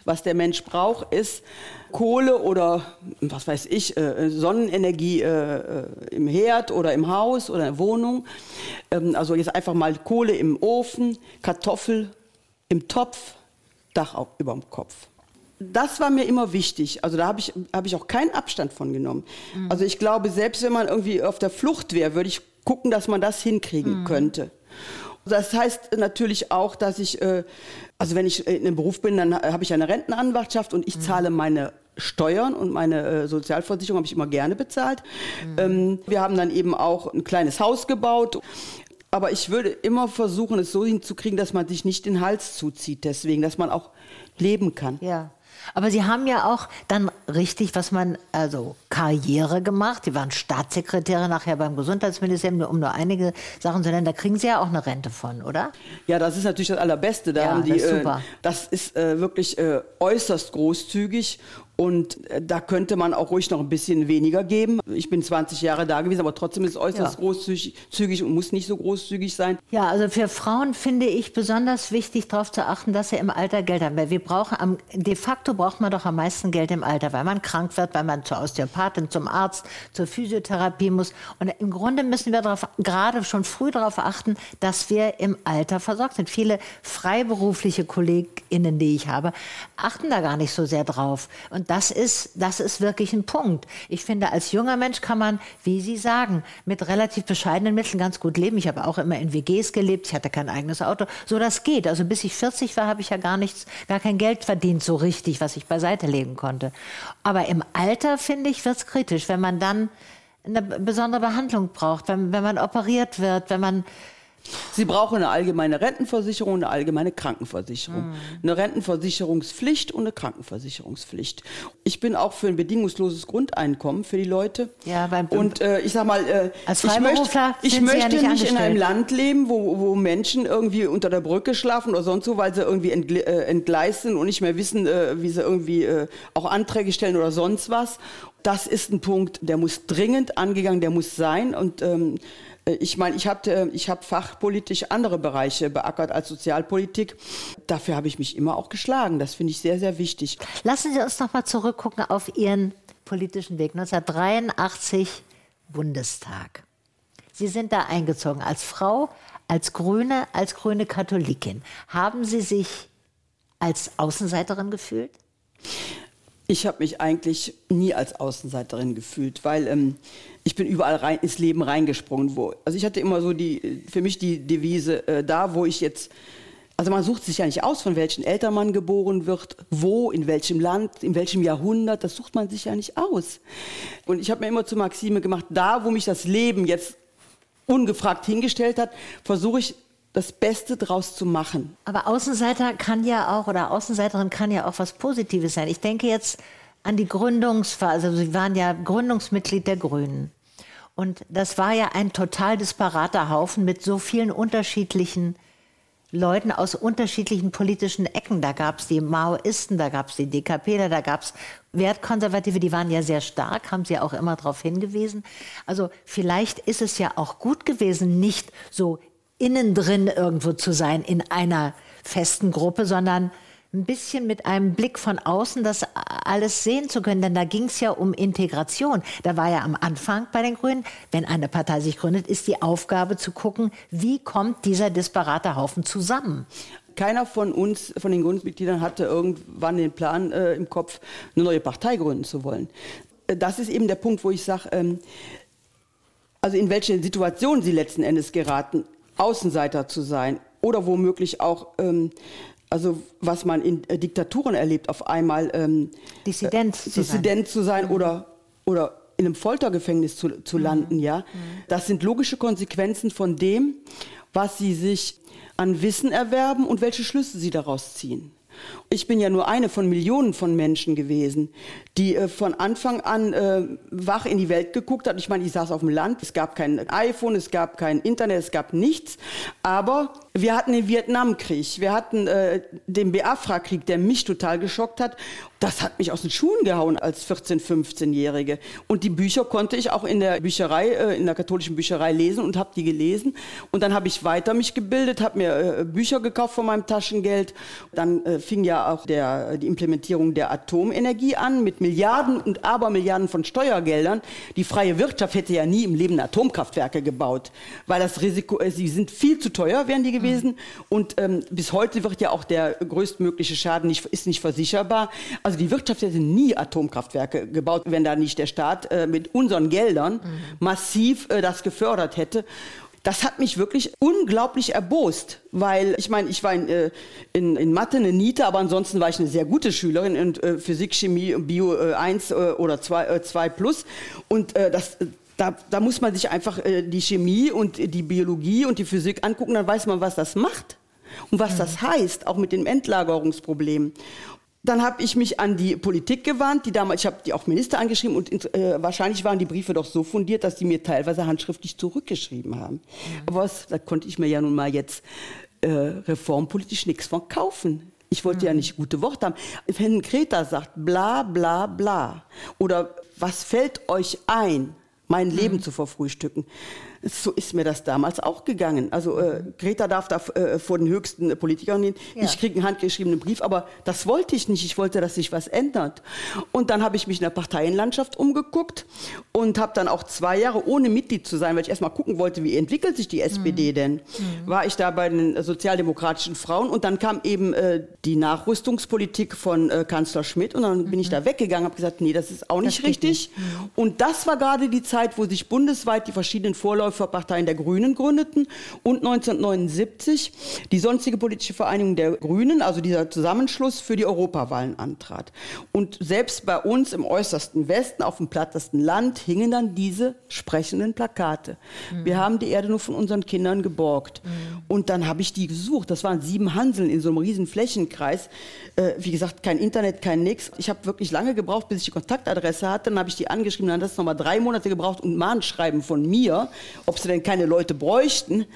Was der Mensch braucht, ist Kohle oder was weiß ich, äh, Sonnenenergie äh, äh, im Herd oder im Haus oder in der Wohnung. Ähm, also jetzt einfach mal Kohle im Ofen, Kartoffel im Topf, Dach über dem Kopf. Das war mir immer wichtig. Also da habe ich, hab ich auch keinen Abstand von genommen. Mhm. Also ich glaube, selbst wenn man irgendwie auf der Flucht wäre, würde ich gucken, dass man das hinkriegen mhm. könnte. Das heißt natürlich auch, dass ich, äh, also wenn ich in einem Beruf bin, dann habe ich eine Rentenanwartschaft und ich mhm. zahle meine Steuern und meine äh, Sozialversicherung habe ich immer gerne bezahlt. Mhm. Ähm, wir haben dann eben auch ein kleines Haus gebaut. Aber ich würde immer versuchen, es so hinzukriegen, dass man sich nicht den Hals zuzieht. Deswegen, dass man auch leben kann. Ja. Aber Sie haben ja auch dann richtig, was man, also Karriere gemacht. Sie waren Staatssekretärin nachher beim Gesundheitsministerium, um nur einige Sachen zu nennen. Da kriegen Sie ja auch eine Rente von, oder? Ja, das ist natürlich das Allerbeste. Da ja, haben die, das ist, super. Äh, das ist äh, wirklich äh, äußerst großzügig und äh, da könnte man auch ruhig noch ein bisschen weniger geben. Ich bin 20 Jahre da gewesen, aber trotzdem ist es äußerst ja. großzügig und muss nicht so großzügig sein. Ja, also für Frauen finde ich besonders wichtig, darauf zu achten, dass sie im Alter Geld haben. Weil wir brauchen, am, de facto braucht man doch am meisten Geld im Alter, weil man krank wird, weil man zur Osteopathin, zum Arzt, zur Physiotherapie muss. Und im Grunde müssen wir darauf, gerade schon früh darauf achten, dass wir im Alter versorgt sind. Viele freiberufliche KollegInnen, die ich habe, achten da gar nicht so sehr drauf. Und das ist, das ist wirklich ein Punkt. Ich finde, als junger Mensch kann man, wie Sie sagen, mit relativ bescheidenen Mitteln ganz gut leben. Ich habe auch immer in WGs gelebt. Ich hatte kein eigenes Auto. So, das geht. Also bis ich 40 war, habe ich ja gar nichts, gar kein Geld verdient so richtig, was ich beiseite legen konnte. Aber im Alter, finde ich, wird es kritisch, wenn man dann eine besondere Behandlung braucht, wenn, wenn man operiert wird, wenn man Sie brauchen eine allgemeine Rentenversicherung und eine allgemeine Krankenversicherung. Mhm. Eine Rentenversicherungspflicht und eine Krankenversicherungspflicht. Ich bin auch für ein bedingungsloses Grundeinkommen für die Leute. Ja, beim und äh, ich sag mal, äh, Als ich möchte, ich möchte ja nicht nicht in einem. Land leben, wo, wo Menschen irgendwie unter der Brücke schlafen oder sonst so, weil sie irgendwie entgle äh, entgleist sind und nicht mehr wissen, äh, wie sie irgendwie äh, auch Anträge stellen oder sonst was. Das ist ein Punkt, der muss dringend angegangen, der muss sein. Und ähm, äh, ich meine, ich habe ich hab fachpolitisch andere Bereiche beackert als Sozialpolitik. Dafür habe ich mich immer auch geschlagen. Das finde ich sehr, sehr wichtig. Lassen Sie uns noch mal zurückgucken auf Ihren politischen Weg. 1983 Bundestag. Sie sind da eingezogen als Frau, als Grüne, als grüne Katholikin. Haben Sie sich als Außenseiterin gefühlt? Ich habe mich eigentlich nie als Außenseiterin gefühlt, weil ähm, ich bin überall rein, ins Leben reingesprungen. Wo, also ich hatte immer so die, für mich die Devise, äh, da wo ich jetzt, also man sucht sich ja nicht aus, von welchen Eltern man geboren wird, wo, in welchem Land, in welchem Jahrhundert, das sucht man sich ja nicht aus. Und ich habe mir immer zur Maxime gemacht, da wo mich das Leben jetzt ungefragt hingestellt hat, versuche ich das Beste draus zu machen. Aber Außenseiter kann ja auch, oder Außenseiterin kann ja auch was Positives sein. Ich denke jetzt an die Gründungsphase. Also Sie waren ja Gründungsmitglied der Grünen. Und das war ja ein total disparater Haufen mit so vielen unterschiedlichen Leuten aus unterschiedlichen politischen Ecken. Da gab es die Maoisten, da gab es die DKP, da gab es Wertkonservative, die waren ja sehr stark, haben sie auch immer darauf hingewiesen. Also vielleicht ist es ja auch gut gewesen, nicht so innen drin irgendwo zu sein in einer festen Gruppe, sondern ein bisschen mit einem Blick von außen das alles sehen zu können. Denn da ging es ja um Integration. Da war ja am Anfang bei den Grünen, wenn eine Partei sich gründet, ist die Aufgabe zu gucken, wie kommt dieser disparate Haufen zusammen. Keiner von uns, von den Gründungsmitgliedern, hatte irgendwann den Plan äh, im Kopf, eine neue Partei gründen zu wollen. Äh, Das ist eben der Punkt, wo ich sage, ähm, also in welche Situation sie letzten Endes geraten, Außenseiter zu sein oder womöglich auch, ähm, also was man in äh, Diktaturen erlebt, auf einmal ähm, Dissident äh, zu sein. Dissident zu sein oder, oder in einem Foltergefängnis zu, zu landen, ja. Das sind logische Konsequenzen von dem, was sie sich an Wissen erwerben und welche Schlüsse sie daraus ziehen. Ich bin ja nur eine von Millionen von Menschen gewesen, die äh, von Anfang an äh, wach in die Welt geguckt hat. Ich meine, ich saß auf dem Land, es gab kein iPhone, es gab kein Internet, es gab nichts. Aber wir hatten den Vietnamkrieg, wir hatten äh, den Biafra-Krieg, der mich total geschockt hat. Das hat mich aus den Schuhen gehauen als 14-, 15-Jährige. Und die Bücher konnte ich auch in der Bücherei, äh, in der katholischen Bücherei lesen und habe die gelesen. Und dann habe ich weiter mich gebildet, habe mir äh, Bücher gekauft von meinem Taschengeld. Dann äh, fing ja auch der, die Implementierung der Atomenergie an mit Milliarden und Abermilliarden von Steuergeldern. Die freie Wirtschaft hätte ja nie im Leben Atomkraftwerke gebaut, weil das Risiko, äh, sie sind viel zu teuer, wären die gewesen. Und ähm, bis heute wird ja auch der größtmögliche Schaden nicht, ist nicht versicherbar. Also die Wirtschaft hätte nie Atomkraftwerke gebaut, wenn da nicht der Staat äh, mit unseren Geldern massiv äh, das gefördert hätte. Das hat mich wirklich unglaublich erbost, weil ich meine, ich war in, äh, in, in Mathe eine Niete, aber ansonsten war ich eine sehr gute Schülerin und äh, Physik, Chemie, Bio äh, 1 äh, oder 2, äh, 2 plus. Und das, da, da muss man sich einfach äh, die Chemie und die Biologie und die Physik angucken, dann weiß man, was das macht und was das heißt, auch mit dem Endlagerungsproblem. Dann habe ich mich an die Politik gewandt, die damals, ich habe die auch Minister angeschrieben und äh, wahrscheinlich waren die Briefe doch so fundiert, dass die mir teilweise handschriftlich zurückgeschrieben haben. Aber was, da konnte ich mir ja nun mal jetzt äh, reformpolitisch nichts von kaufen. Ich wollte ja nicht gute Worte haben. Wenn Greta sagt, bla bla bla, oder was fällt euch ein, mein Leben zu verfrühstücken, so ist mir das damals auch gegangen. Also äh, Greta darf da äh, vor den höchsten äh, Politikern hin. Ja. Ich kriege einen handgeschriebenen Brief, aber das wollte ich nicht. Ich wollte, dass sich was ändert. Und dann habe ich mich in der Parteienlandschaft umgeguckt und habe dann auch zwei Jahre ohne Mitglied zu sein, weil ich erstmal gucken wollte, wie entwickelt sich die SPD denn. War ich da bei den sozialdemokratischen Frauen und dann kam eben äh, die Nachrüstungspolitik von äh, Kanzler Schmidt und dann bin ich da weggegangen, habe gesagt, nee, das ist auch nicht geht richtig. Und das war gerade die Zeit, wo sich bundesweit die verschiedenen Vorläufer Läuferparteien der Grünen gründeten und 1979 die sonstige politische Vereinigung der Grünen, also dieser Zusammenschluss für die Europawahlen antrat. Und selbst bei uns im äußersten Westen, auf dem plattesten Land, hingen dann diese sprechenden Plakate. Mhm. Wir haben die Erde nur von unseren Kindern geborgt. Mhm. Und dann habe ich die gesucht. Das waren sieben Hanseln in so einem riesen Flächenkreis. Äh, wie gesagt, kein Internet, kein nix. Ich habe wirklich lange gebraucht, bis ich die Kontaktadresse hatte. Dann habe ich die angeschrieben. Dann hat das nochmal drei Monate gebraucht und Mahnschreiben von mir, ob sie denn keine Leute bräuchten,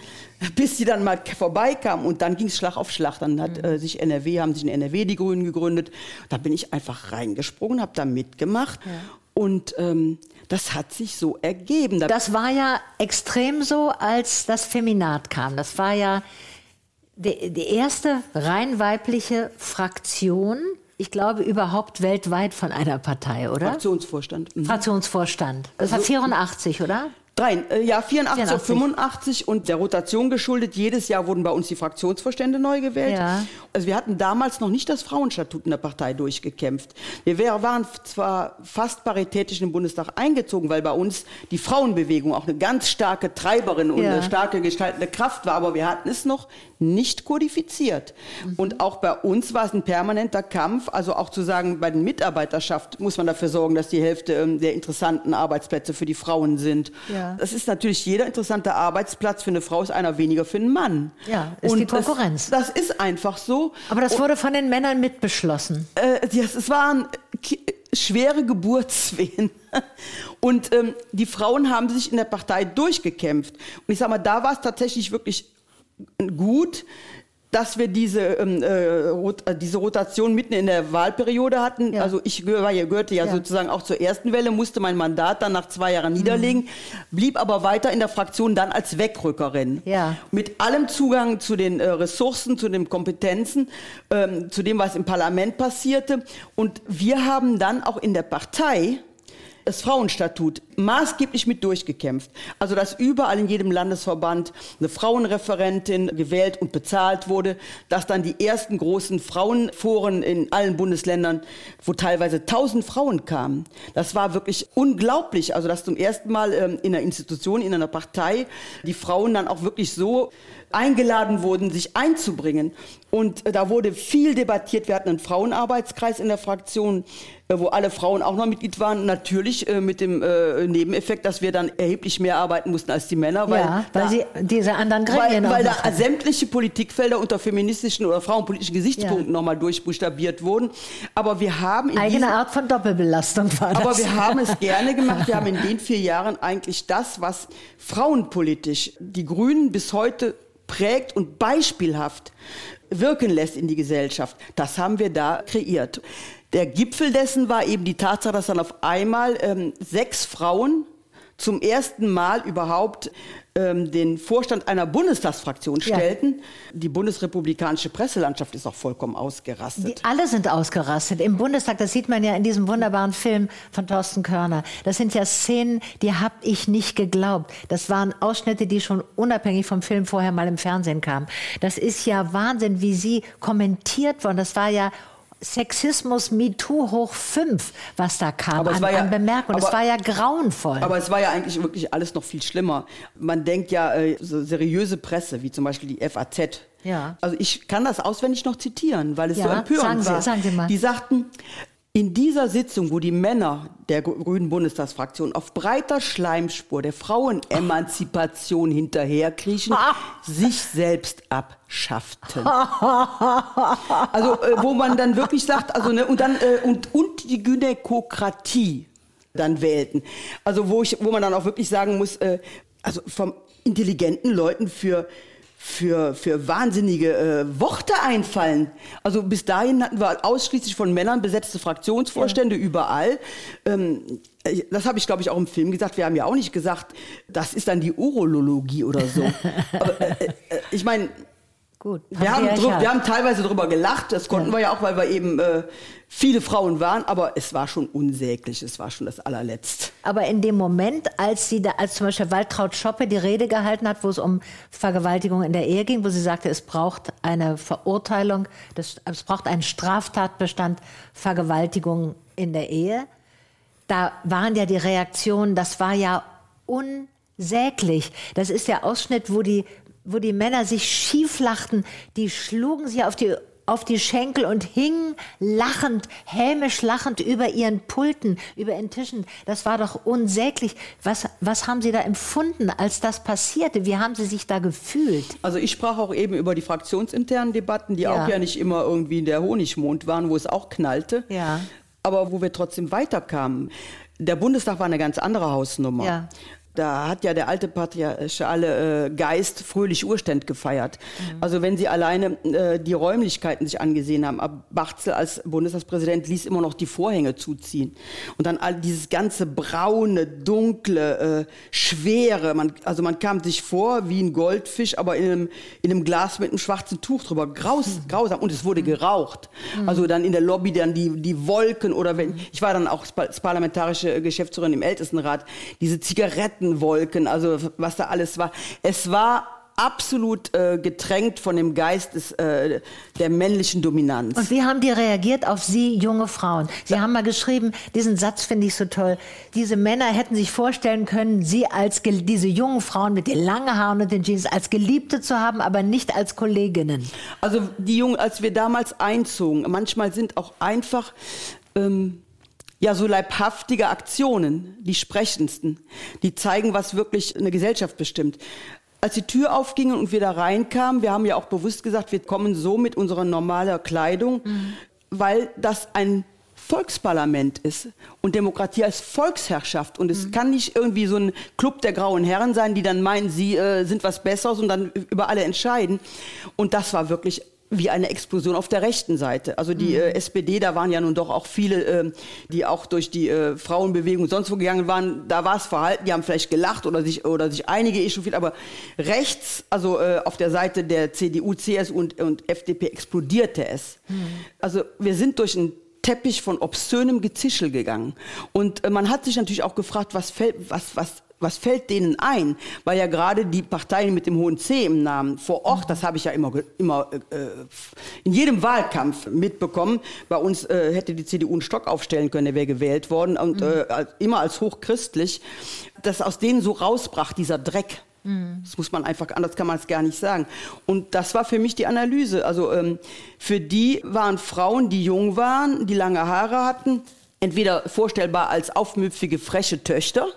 bis sie dann mal vorbeikamen. Und dann ging es Schlag auf Schlag. Dann hat mhm. äh, sich NRW, haben sich in NRW die Grünen gegründet. Da bin ich einfach reingesprungen, habe da mitgemacht. Ja. Und ähm, das hat sich so ergeben. Das war ja extrem so, als das Feminat kam. Das war ja die, die erste rein weibliche Fraktion, ich glaube, überhaupt weltweit von einer Partei, oder? Fraktionsvorstand. Mhm. Fraktionsvorstand. Das war 84, also oder? Drei, äh, ja, 84, 84. 85 und der Rotation geschuldet. Jedes Jahr wurden bei uns die Fraktionsvorstände neu gewählt. Ja. Also wir hatten damals noch nicht das Frauenstatut in der Partei durchgekämpft. Wir waren zwar fast paritätisch im Bundestag eingezogen, weil bei uns die Frauenbewegung auch eine ganz starke Treiberin und ja. eine starke gestaltende Kraft war, aber wir hatten es noch nicht kodifiziert. Mhm. Und auch bei uns war es ein permanenter Kampf, also auch zu sagen, bei den Mitarbeiterschaft muss man dafür sorgen, dass die Hälfte ähm, der interessanten Arbeitsplätze für die Frauen sind. Ja. Das ist natürlich jeder interessante Arbeitsplatz für eine Frau ist einer weniger für einen Mann. Ja, ist Und die Konkurrenz. Das, das, ist einfach so. Aber das wurde von den Männern mitbeschlossen. Äh, yes, es waren schwere Geburtswehen. Und ähm, die Frauen haben sich in der Partei durchgekämpft. Und ich sage mal, da war es tatsächlich wirklich gut, dass wir diese, ähm, äh, rot, äh, diese Rotation mitten in der Wahlperiode hatten. Ja. Also ich gehör, gehörte ja, ja, sozusagen auch zur ersten Welle, musste mein Mandat dann nach zwei Jahren niederlegen, mhm. blieb aber weiter in der Fraktion dann als Wegrückerin. Ja. Mit allem Zugang zu den äh, Ressourcen, zu den Kompetenzen, ähm, zu dem, was im Parlament passierte. Und wir haben dann auch in der Partei das Frauenstatut maßgeblich mit durchgekämpft. Also dass überall in jedem Landesverband eine Frauenreferentin gewählt und bezahlt wurde, dass dann die ersten großen Frauenforen in allen Bundesländern, wo teilweise tausend Frauen kamen. Das war wirklich unglaublich. Also dass zum ersten Mal ähm, in einer Institution, in einer Partei die Frauen dann auch wirklich so eingeladen wurden, sich einzubringen. Und äh, da wurde viel debattiert. Wir hatten einen Frauenarbeitskreis in der Fraktion, wo alle Frauen auch noch Mitglied waren. Natürlich äh, mit dem äh, Nebeneffekt, dass wir dann erheblich mehr arbeiten mussten als die Männer. Weil ja, weil da, sie diese anderen Gremien Weil, weil da hatten. sämtliche Politikfelder unter feministischen oder frauenpolitischen Gesichtspunkten ja. nochmal durchbuchstabiert wurden. Aber wir haben... Eigene diesen, Art von Doppelbelastung war das. Aber wir haben es gerne gemacht. Wir haben in den vier Jahren eigentlich das, was frauenpolitisch die Grünen bis heute prägt und beispielhaft wirken lässt in die Gesellschaft. Das haben wir da kreiert. Der Gipfel dessen war eben die Tatsache, dass dann auf einmal ähm, sechs Frauen zum ersten Mal überhaupt ähm, den Vorstand einer Bundestagsfraktion stellten. Ja. Die bundesrepublikanische Presselandschaft ist auch vollkommen ausgerastet. Die alle sind ausgerastet. Im Bundestag, das sieht man ja in diesem wunderbaren Film von Thorsten Körner. Das sind ja Szenen, die habe ich nicht geglaubt. Das waren Ausschnitte, die schon unabhängig vom Film vorher mal im Fernsehen kamen. Das ist ja Wahnsinn, wie sie kommentiert worden. Das war ja Sexismus MeToo hoch fünf, was da kam aber an, ja, an Bemerkungen. Es war ja grauenvoll. Aber es war ja eigentlich wirklich alles noch viel schlimmer. Man denkt ja, äh, so seriöse Presse, wie zum Beispiel die FAZ, ja. Also ich kann das auswendig noch zitieren, weil es ja, so empörend sagen Sie, war. Sagen Sie mal. Die sagten, in dieser Sitzung, wo die Männer der Grünen Bundestagsfraktion auf breiter Schleimspur der Frauenemanzipation hinterherkriechen, sich selbst abschafften. Also äh, wo man dann wirklich sagt, also ne, und dann äh, und und die Gynäkokratie dann wählten. Also wo ich, wo man dann auch wirklich sagen muss, äh, also vom intelligenten Leuten für für, für wahnsinnige äh, Worte einfallen. Also bis dahin hatten wir ausschließlich von Männern besetzte Fraktionsvorstände ja. überall. Ähm, äh, das habe ich, glaube ich, auch im Film gesagt. Wir haben ja auch nicht gesagt, das ist dann die Urologie oder so. Aber äh, äh, äh ich meine, Gut. Wir haben, drüber, wir haben teilweise darüber gelacht, das konnten ja. wir ja auch, weil wir eben äh, viele Frauen waren, aber es war schon unsäglich, es war schon das allerletzte. Aber in dem Moment, als sie da, als zum Beispiel Waltraud Schoppe die Rede gehalten hat, wo es um Vergewaltigung in der Ehe ging, wo sie sagte, es braucht eine Verurteilung, das, es braucht einen Straftatbestand Vergewaltigung in der Ehe, da waren ja die Reaktionen, das war ja un unsäglich. Das ist der Ausschnitt, wo die, wo die Männer sich schief lachten. Die schlugen sie auf die auf die Schenkel und hingen lachend, hämisch lachend über ihren Pulten, über ihren Tischen. Das war doch unsäglich. Was, was haben Sie da empfunden, als das passierte? Wie haben Sie sich da gefühlt? Also ich sprach auch eben über die fraktionsinternen Debatten, die Ja. auch ja nicht immer irgendwie in der Honigmond waren, wo es auch knallte. Ja. Aber wo wir trotzdem weiterkamen. Der Bundestag war eine ganz andere Hausnummer. Ja. Da hat ja der alte patriarchale äh, Geist fröhlich Urständ gefeiert. Also wenn Sie alleine äh, die Räumlichkeiten sich angesehen haben, ab Barzel als Bundestagspräsident ließ immer noch die Vorhänge zuziehen. Und dann all dieses ganze braune, dunkle, äh, schwere, man, also man kam sich vor wie ein Goldfisch, aber in einem, in einem Glas mit einem schwarzen Tuch drüber. Graus, grausam. Und es wurde geraucht. Also dann in der Lobby dann die, die Wolken oder wenn, ich war dann auch als parlamentarische Geschäftsführerin im Ältestenrat, diese Zigarettenwolken, also was da alles war. Es war absolut äh, getränkt von dem Geist des, äh, der männlichen Dominanz. Und wie haben die reagiert auf Sie, junge Frauen? Sie haben mal geschrieben, diesen Satz finde ich so toll. Diese Männer hätten sich vorstellen können, Sie als diese jungen Frauen mit den langen Haaren und den Jeans als Geliebte zu haben, aber nicht als Kolleginnen. Also die Jungen, als wir damals einzogen, manchmal sind auch einfach ähm, ja so leibhaftige Aktionen die sprechendsten. Die zeigen, was wirklich eine Gesellschaft bestimmt. Als die Tür aufging und wir da reinkamen, wir haben ja auch bewusst gesagt, wir kommen so mit unserer normalen Kleidung, weil das ein Volksparlament ist und Demokratie als Volksherrschaft. Und es kann nicht irgendwie so ein Club der grauen Herren sein, die dann meinen, sie äh, sind was Besseres und dann über alle entscheiden. Und das war wirklich wie eine Explosion auf der rechten Seite. Also die äh, SPD, da waren ja nun doch auch viele, äh, die auch durch die äh, Frauenbewegung sonst wo gegangen waren. Da war es verhalten, die haben vielleicht gelacht oder sich oder sich einige echauffiert, aber rechts, also äh, auf der Seite der CDU, CSU und, und FDP explodierte es. Also wir sind durch einen Teppich von obszönem Gezischel gegangen. Und äh, man hat sich natürlich auch gefragt, was fällt, was, was, was fällt denen ein? Weil ja gerade die Parteien mit dem hohen C im Namen vor Ort, das habe ich ja immer, immer äh, in jedem Wahlkampf mitbekommen. Bei uns äh, hätte die CDU einen Stock aufstellen können, der wäre gewählt worden und äh, als- immer als hochchristlich, dass aus denen so rausbrach dieser Dreck. Das muss man einfach, anders kann man es gar nicht sagen. Und das war für mich die Analyse. Also ähm, für die waren Frauen, die jung waren, die lange Haare hatten, entweder vorstellbar als aufmüpfige, freche Töchter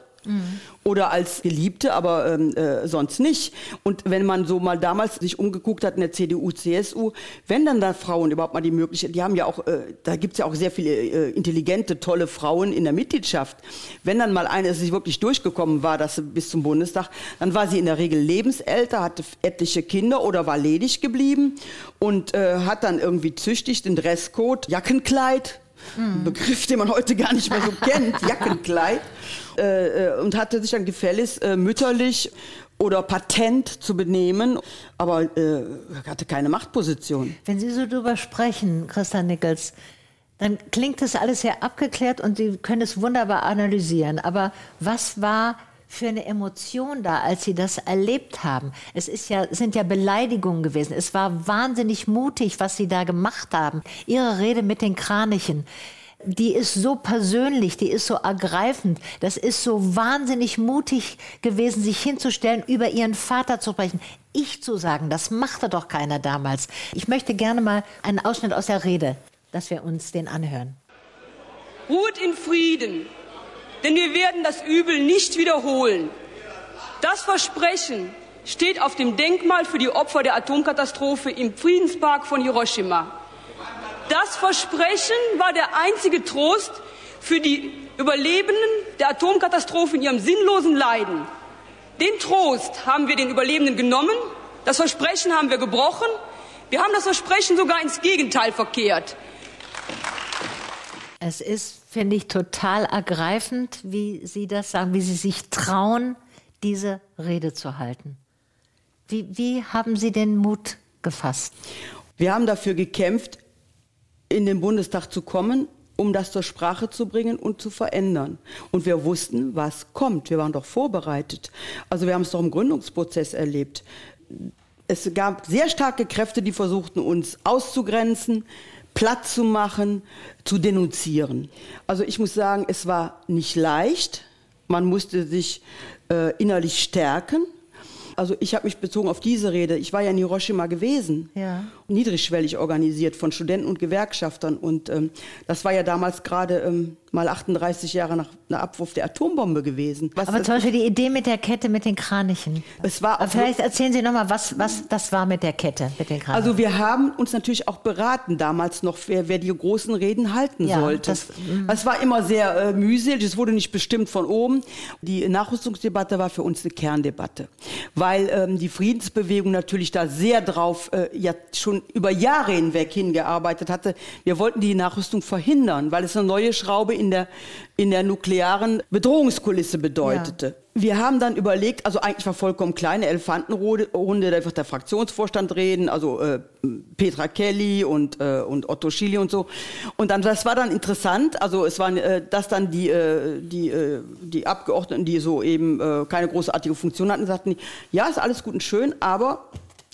oder als Geliebte, aber ähm, äh, sonst nicht. Und wenn man so mal damals sich umgeguckt hat in der CDU, CSU, wenn dann da Frauen überhaupt mal die Möglichkeit, die haben ja auch, äh, da gibt's ja auch sehr viele äh, intelligente, tolle Frauen in der Mitgliedschaft. Wenn dann mal eine sich wirklich durchgekommen war, dass bis zum Bundestag, dann war sie in der Regel lebensälter, hatte etliche Kinder oder war ledig geblieben und äh, hat dann irgendwie züchtig den Dresscode, Jackenkleid, ein Begriff, den man heute gar nicht mehr so kennt, Jackenkleid, äh, äh, und hatte sich dann gefälligst äh, mütterlich oder patent zu benehmen, aber äh, hatte keine Machtposition. Wenn Sie so drüber sprechen, Christa Nichols, dann klingt das alles sehr abgeklärt und Sie können es wunderbar analysieren. Aber was war für eine Emotion da, als Sie das erlebt haben? Es ist ja, sind ja Beleidigungen gewesen. Es war wahnsinnig mutig, was Sie da gemacht haben. Ihre Rede mit den Kranichen. Die ist so persönlich, die ist so ergreifend. Das ist so wahnsinnig mutig gewesen, sich hinzustellen, über ihren Vater zu sprechen. Ich zu sagen, das machte doch keiner damals. Ich möchte gerne mal einen Ausschnitt aus der Rede, dass wir uns den anhören. Ruht in Frieden, denn wir werden das Übel nicht wiederholen. Das Versprechen steht auf dem Denkmal für die Opfer der Atomkatastrophe im Friedenspark von Hiroshima. Das Versprechen war der einzige Trost für die Überlebenden der Atomkatastrophe in ihrem sinnlosen Leiden. Den Trost haben wir den Überlebenden genommen, das Versprechen haben wir gebrochen, wir haben das Versprechen sogar ins Gegenteil verkehrt. Es ist, finde ich, total ergreifend, wie Sie das sagen, wie Sie sich trauen, diese Rede zu halten. Wie, wie haben Sie den Mut gefasst? Wir haben dafür gekämpft, in den Bundestag zu kommen, um das zur Sprache zu bringen und zu verändern. Und wir wussten, was kommt. Wir waren doch vorbereitet. Also wir haben es doch im Gründungsprozess erlebt. Es gab sehr starke Kräfte, die versuchten, uns auszugrenzen, platt zu machen, zu denunzieren. Also ich muss sagen, es war nicht leicht. Man musste sich äh, innerlich stärken. Also ich habe mich bezogen auf diese Rede. Ich war ja in Hiroshima gewesen, Ja. Niedrigschwellig organisiert von Studenten und Gewerkschaftern. Und ähm, das war ja damals gerade ähm, mal 38 Jahre nach, nach Abwurf der Atombombe gewesen. Was Aber das- zum Beispiel die Idee mit der Kette mit den Kranichen. Es war Aber vielleicht erzählen Sie nochmal, was, was das war mit der Kette, mit den Kranichen. Also wir haben uns natürlich auch beraten damals noch, wer, wer die großen Reden halten Ja, sollte. das- Es war immer sehr äh, mühselig, es wurde nicht bestimmt von oben. Die Nachrüstungsdebatte war für uns eine Kerndebatte, weil ähm, die Friedensbewegung natürlich da sehr drauf äh, ja schon über Jahre hinweg hingearbeitet hatte. Wir wollten die Nachrüstung verhindern, weil es eine neue Schraube in der, in der nuklearen Bedrohungskulisse bedeutete. Wir haben dann überlegt, also eigentlich war vollkommen kleine Elefantenrunde, Runde, da wird der Fraktionsvorstand reden, also äh, Petra Kelly und, äh, und Otto Schily und so. Und dann, das war dann interessant, also es waren, äh, dass dann die, äh, die, äh, die Abgeordneten, die so eben äh, keine großartige Funktion hatten, sagten, ja, ist alles gut und schön, aber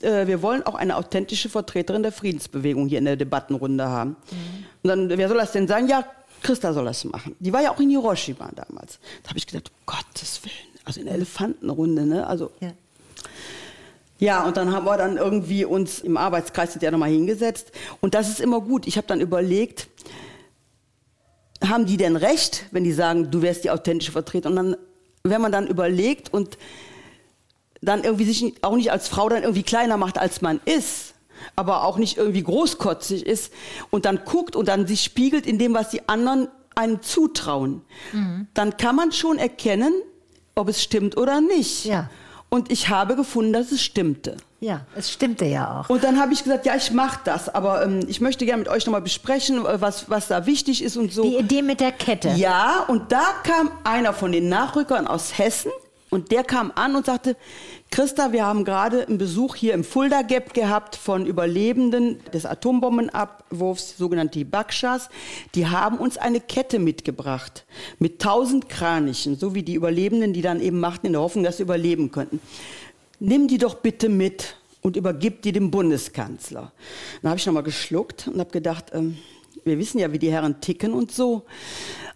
äh, wir wollen auch eine authentische Vertreterin der Friedensbewegung hier in der Debattenrunde haben. Und dann, wer soll das denn sein? Ja, Christa soll das machen. Die war ja auch in Hiroshima damals. Da habe ich gedacht, um Gottes Willen, also in der Elefantenrunde, ne? Also ja. ja, und dann haben wir dann irgendwie uns im Arbeitskreis der nochmal hingesetzt. Und das ist immer gut. Ich habe dann überlegt, haben die denn recht, wenn die sagen, du wärst die authentische Vertreterin? Und dann, wenn man dann überlegt und dann irgendwie sich auch nicht als Frau dann irgendwie kleiner macht, als man ist, aber auch nicht irgendwie großkotzig ist und dann guckt und dann sich spiegelt in dem, was die anderen einem zutrauen, dann kann man schon erkennen, ob es stimmt oder nicht. Ja. Und ich habe gefunden, dass es stimmte. ja, es stimmte ja auch. Und dann habe ich gesagt, ja, ich mache das, aber ähm, ich möchte gerne mit euch nochmal besprechen, äh, was, was da wichtig ist und so. Die Idee mit der Kette. Ja, und da kam einer von den Nachrückern aus Hessen und der kam an und sagte, Christa, wir haben gerade einen Besuch hier im Fulda Gap gehabt von Überlebenden des Atombombenabwurfs, sogenannte Hibakshas. Die haben uns eine Kette mitgebracht mit tausend Kranichen, so wie die Überlebenden, die dann eben machten in der Hoffnung, dass sie überleben könnten. Nimm die doch bitte mit und übergib die dem Bundeskanzler. Dann habe ich nochmal geschluckt und habe gedacht, ähm, wir wissen ja, wie die Herren ticken und so.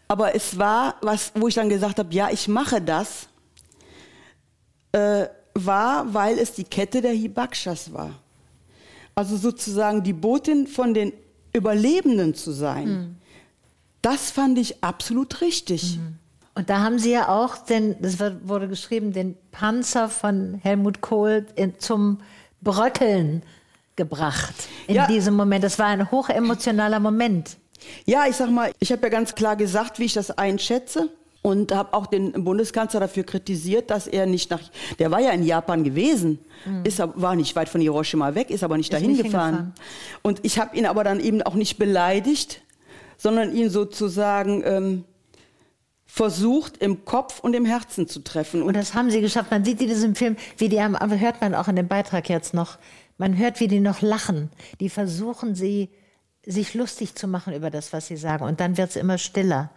Aber es war was, wo ich dann gesagt habe, ja, ich mache das, äh, war, weil es die Kette der Hibakshas war. Also sozusagen die Botin von den Überlebenden zu sein. Das fand ich absolut richtig. Und da haben Sie ja auch, den, das wird- wurde geschrieben, den Panzer von Helmut Kohl in, zum Bröckeln gebracht in Ja. diesem Moment. Das war ein hochemotionaler Moment. Ja, ich sag mal, ich habe ja ganz klar gesagt, wie ich das einschätze. Und habe auch den Bundeskanzler dafür kritisiert, dass er nicht nach. Der war ja in Japan gewesen, ist, aber- war nicht weit von Hiroshima weg, ist aber nicht dahin nicht gefahren. Und ich habe ihn aber dann eben auch nicht beleidigt, sondern ihn sozusagen ähm, versucht, im Kopf und im Herzen zu treffen. Und das haben sie geschafft. Man sieht in diesem Film, wie die am, aber hört man auch in dem Beitrag jetzt noch, man hört, wie die noch lachen. Die versuchen sie, sich lustig zu machen über das, was sie sagen. Und dann wird es immer stiller.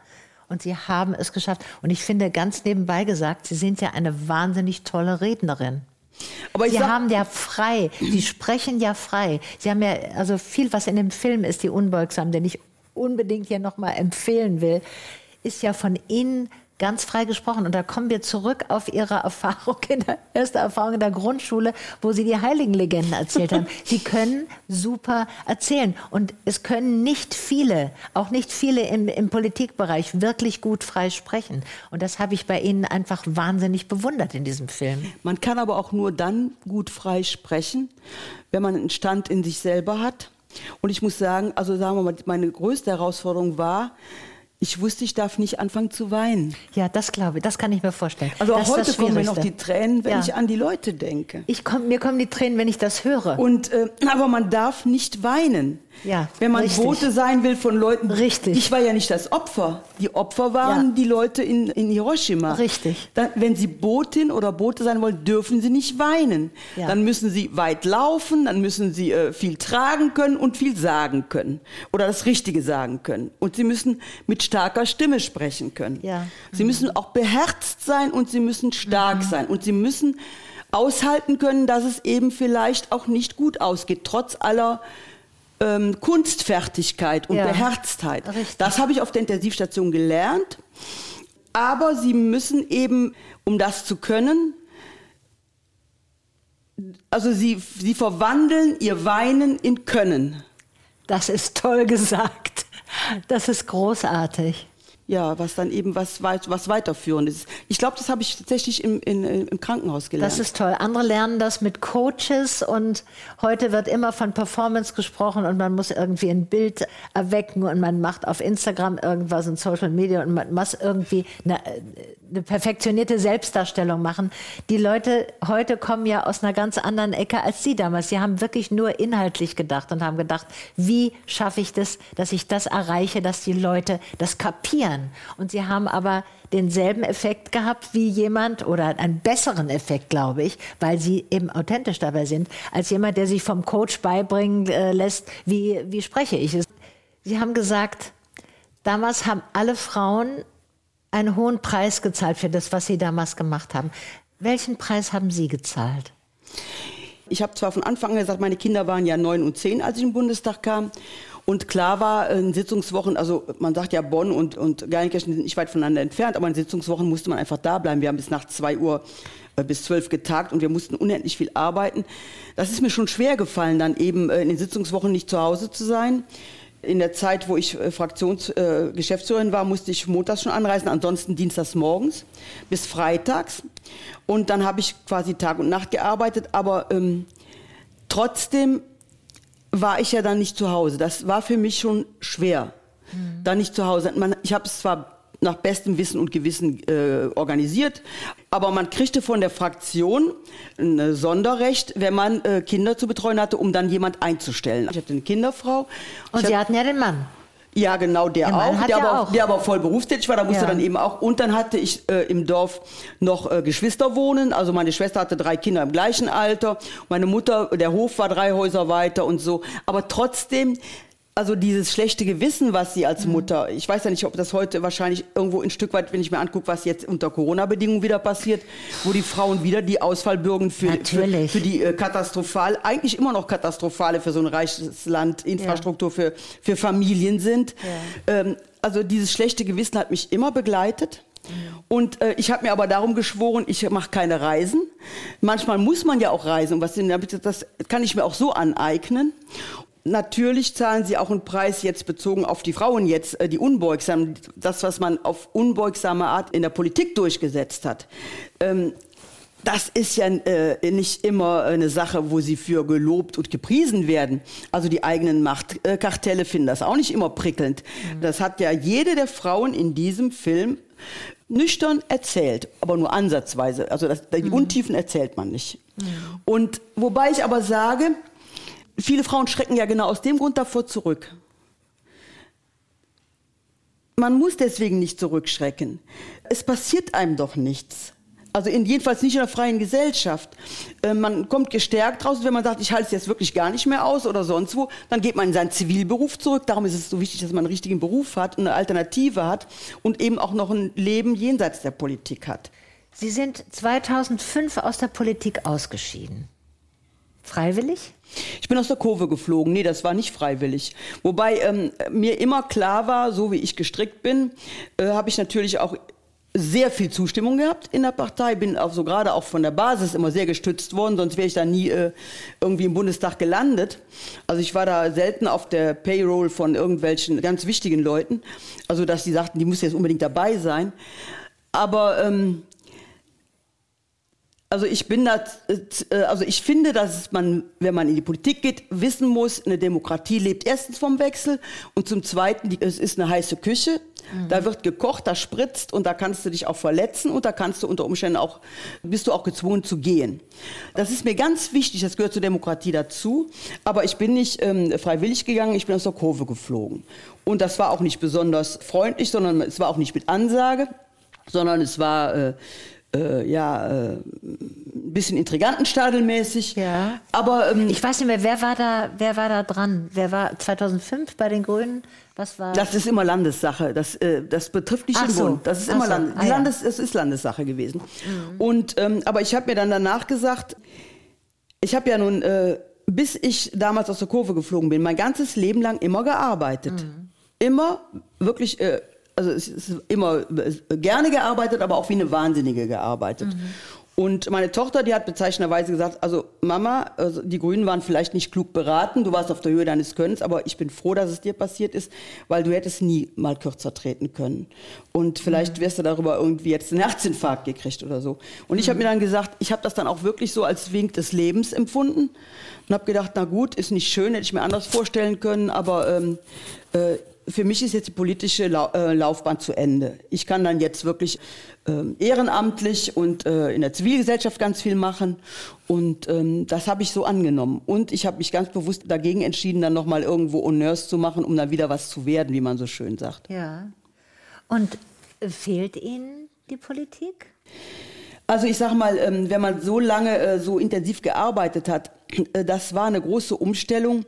Und sie haben es geschafft. Und ich finde, ganz nebenbei gesagt, sie sind ja eine wahnsinnig tolle Rednerin. aber Sie haben ja frei, Sie sprechen ja frei. Sie haben ja, also viel, was in dem Film ist, die Unbeugsam, den ich unbedingt hier nochmal empfehlen will, ist ja von Ihnen ganz frei gesprochen. Und da kommen wir zurück auf Ihre Erfahrung, in der, erste Erfahrung in der Grundschule, wo Sie die Heiligenlegenden erzählt haben. Sie können super erzählen. Und es können nicht viele, auch nicht viele im, im Politikbereich wirklich gut frei sprechen. Und das habe ich bei Ihnen einfach wahnsinnig bewundert in diesem Film. Man kann aber auch nur dann gut frei sprechen, wenn man einen Stand in sich selber hat. Und ich muss sagen, also sagen wir mal, meine größte Herausforderung war, ich wusste, ich darf nicht anfangen zu weinen. Ja, das glaube ich, das kann ich mir vorstellen. Also auch das heute kommen mir noch die. Tränen, wenn Ja. ich an die Leute denke. Ich komm, mir kommen die Tränen, wenn ich das höre. Und, äh, aber man darf nicht weinen. Ja, Wenn man richtig. Bote sein will von Leuten. Richtig. Ich war ja nicht das Opfer. Die Opfer waren Ja. die Leute in, in Hiroshima. Richtig. Dann, wenn sie Botin oder Bote sein wollen, dürfen sie nicht weinen. Ja. Dann müssen sie weit laufen, dann müssen sie äh, viel tragen können und viel sagen können. Oder das Richtige sagen können. Und sie müssen mit starker Stimme sprechen können. Ja. Mhm. Sie müssen auch beherzt sein und sie müssen stark sein. Und sie müssen aushalten können, dass es eben vielleicht auch nicht gut ausgeht, trotz aller ähm, Kunstfertigkeit und Ja. Beherztheit. Richtig. Das habe ich auf der Intensivstation gelernt. Aber sie müssen eben, um das zu können, also sie, sie verwandeln ihr Weinen in Können. Das ist toll gesagt. Das ist großartig ja, was dann eben was, weit, was weiterführend ist. Ich glaube, das habe ich tatsächlich im, in, im Krankenhaus gelernt. Das ist toll. Andere lernen das mit Coaches und heute wird immer von Performance gesprochen und man muss irgendwie ein Bild erwecken und man macht auf Instagram irgendwas in Social Media und man muss irgendwie eine, eine perfektionierte Selbstdarstellung machen. Die Leute heute kommen ja aus einer ganz anderen Ecke als Sie damals. Sie haben wirklich nur inhaltlich gedacht und haben gedacht, wie schaffe ich das, dass ich das erreiche, dass die Leute das kapieren verändern. Und sie haben aber denselben Effekt gehabt wie jemand oder einen besseren Effekt, glaube ich, weil sie eben authentisch dabei sind, als jemand, der sich vom Coach beibringen äh, lässt, wie, wie spreche ich es. Sie haben gesagt, damals haben alle Frauen einen hohen Preis gezahlt für das, was sie damals gemacht haben. Welchen Preis haben Sie gezahlt? Ich habe zwar von Anfang an gesagt, meine Kinder waren ja neun und zehn, als ich im Bundestag kam. Und klar war, in Sitzungswochen, also man sagt ja, Bonn und, und Geilenkirchen sind nicht weit voneinander entfernt, aber in Sitzungswochen musste man einfach da bleiben. Wir haben bis nach zwei Uhr äh, bis zwölf getagt und wir mussten unendlich viel arbeiten. Das ist mir schon schwer gefallen, dann eben äh, in den Sitzungswochen nicht zu Hause zu sein. In der Zeit, wo ich äh, Fraktionsgeschäftsführerin äh, war, musste ich montags schon anreisen, ansonsten dienstags morgens bis freitags. Und dann habe ich quasi Tag und Nacht gearbeitet, aber ähm, trotzdem war ich ja dann nicht zu Hause. Das war für mich schon schwer, mhm. da nicht zu Hause. Man, ich habe es zwar nach bestem Wissen und Gewissen äh, organisiert. Aber man kriegte von der Fraktion ein Sonderrecht, wenn man äh, Kinder zu betreuen hatte, um dann jemand einzustellen. Ich hatte eine Kinderfrau. Und Sie hatten ja den Mann. Ja, genau, der, der auch, der aber, auch, der aber voll berufstätig war, da musste ja. dann eben auch. Und dann hatte ich äh, im Dorf noch äh, Geschwister wohnen. Also meine Schwester hatte drei Kinder im gleichen Alter. Meine Mutter, der Hof war drei Häuser weiter und so. Aber trotzdem also dieses schlechte Gewissen, was sie als mhm. Mutter, ich weiß ja nicht, ob das heute wahrscheinlich irgendwo ein Stück weit, wenn ich mir angucke, was jetzt unter Corona-Bedingungen wieder passiert, wo die Frauen wieder die Ausfallbürgen für, für, für, die äh, katastrophal, eigentlich immer noch katastrophale für so ein reiches Land, Infrastruktur ja. für, für Familien sind. Ja. Ähm, also dieses schlechte Gewissen hat mich immer begleitet. Mhm. Und äh, ich habe mir aber darum geschworen, ich mache keine Reisen. Manchmal muss man ja auch reisen. Was, das kann ich mir auch so aneignen. Natürlich zahlen sie auch einen Preis jetzt bezogen auf die Frauen jetzt, äh, die unbeugsam, das, was man auf unbeugsame Art in der Politik durchgesetzt hat. Ähm, das ist ja äh, nicht immer eine Sache, wo sie für gelobt und gepriesen werden. Also die eigenen Machtkartelle finden das auch nicht immer prickelnd. Mhm. Das hat ja jede der Frauen in diesem Film nüchtern erzählt, aber nur ansatzweise. Also das, die mhm. Untiefen erzählt man nicht. Mhm. Und wobei ich aber sage, viele Frauen schrecken ja genau aus dem Grund davor zurück. Man muss deswegen nicht zurückschrecken. Es passiert einem doch nichts. Also in, jedenfalls nicht in einer freien Gesellschaft. Äh, man kommt gestärkt raus, wenn man sagt, ich halte es jetzt wirklich gar nicht mehr aus oder sonst wo, dann geht man in seinen Zivilberuf zurück. Darum ist es so wichtig, dass man einen richtigen Beruf hat, eine Alternative hat und eben auch noch ein Leben jenseits der Politik hat. Sie sind 2005 aus der Politik ausgeschieden. Freiwillig? Ich bin aus der Kurve geflogen. Nee, das war nicht freiwillig. Wobei ähm, mir immer klar war, so wie ich gestrickt bin, äh, habe ich natürlich auch sehr viel Zustimmung gehabt in der Partei, bin auch so gerade auch von der Basis immer sehr gestützt worden, sonst wäre ich da nie äh, irgendwie im Bundestag gelandet. Also ich war da selten auf der Payroll von irgendwelchen ganz wichtigen Leuten, also dass die sagten, die muss jetzt unbedingt dabei sein. Aber ähm, also ich bin da, äh, also ich finde, dass man, wenn man in die Politik geht, wissen muss, eine Demokratie lebt erstens vom Wechsel und zum Zweiten, es ist eine heiße Küche. Mhm. Da wird gekocht, da spritzt und da kannst du dich auch verletzen und da kannst du unter Umständen auch, bist du auch gezwungen zu gehen. Das ist mir ganz wichtig, das gehört zur Demokratie dazu. Aber ich bin nicht ähm, freiwillig gegangen, ich bin aus der Kurve geflogen. Und das war auch nicht besonders freundlich, sondern es war auch nicht mit Ansage, sondern es war, äh, äh, ja, äh, ein bisschen intrigantenstadelmäßig. Ja. Aber ähm, ich weiß nicht mehr, wer war da, wer war da dran? Wer war 2005 bei den Grünen? Was war? Das ist immer Landessache. Das, äh, das betrifft nicht Ach den so. Bund. Das ist Ach immer so. Land, ah, Landes, ja. es ist Landessache gewesen. Mhm. Und ähm, aber ich habe mir dann danach gesagt, ich habe ja nun, äh, bis ich damals aus der Kurve geflogen bin, mein ganzes Leben lang immer gearbeitet. Mhm. Immer wirklich. Äh, also es ist immer gerne gearbeitet, aber auch wie eine Wahnsinnige gearbeitet. Mhm. Und meine Tochter, die hat bezeichnenderweise gesagt, also Mama, also die Grünen waren vielleicht nicht klug beraten, du warst auf der Höhe deines Könnens, aber ich bin froh, dass es dir passiert ist, weil du hättest nie mal kürzer treten können. Und vielleicht mhm. wirst du darüber irgendwie jetzt einen Herzinfarkt gekriegt oder so. Und ich habe mhm. mir dann gesagt, ich habe das dann auch wirklich so als Wink des Lebens empfunden und habe gedacht, na gut, ist nicht schön, hätte ich mir anders vorstellen können, aber ähm, äh, für mich ist jetzt die politische äh, Laufbahn zu Ende. Ich kann dann jetzt wirklich äh, ehrenamtlich und äh, in der Zivilgesellschaft ganz viel machen. Und ähm, das habe ich so angenommen. Und ich habe mich ganz bewusst dagegen entschieden, dann nochmal irgendwo Honneurs zu machen, um dann wieder was zu werden, wie man so schön sagt. Ja. Und äh, fehlt Ihnen die Politik? Also ich sage mal, ähm, wenn man so lange so intensiv gearbeitet hat, das war eine große Umstellung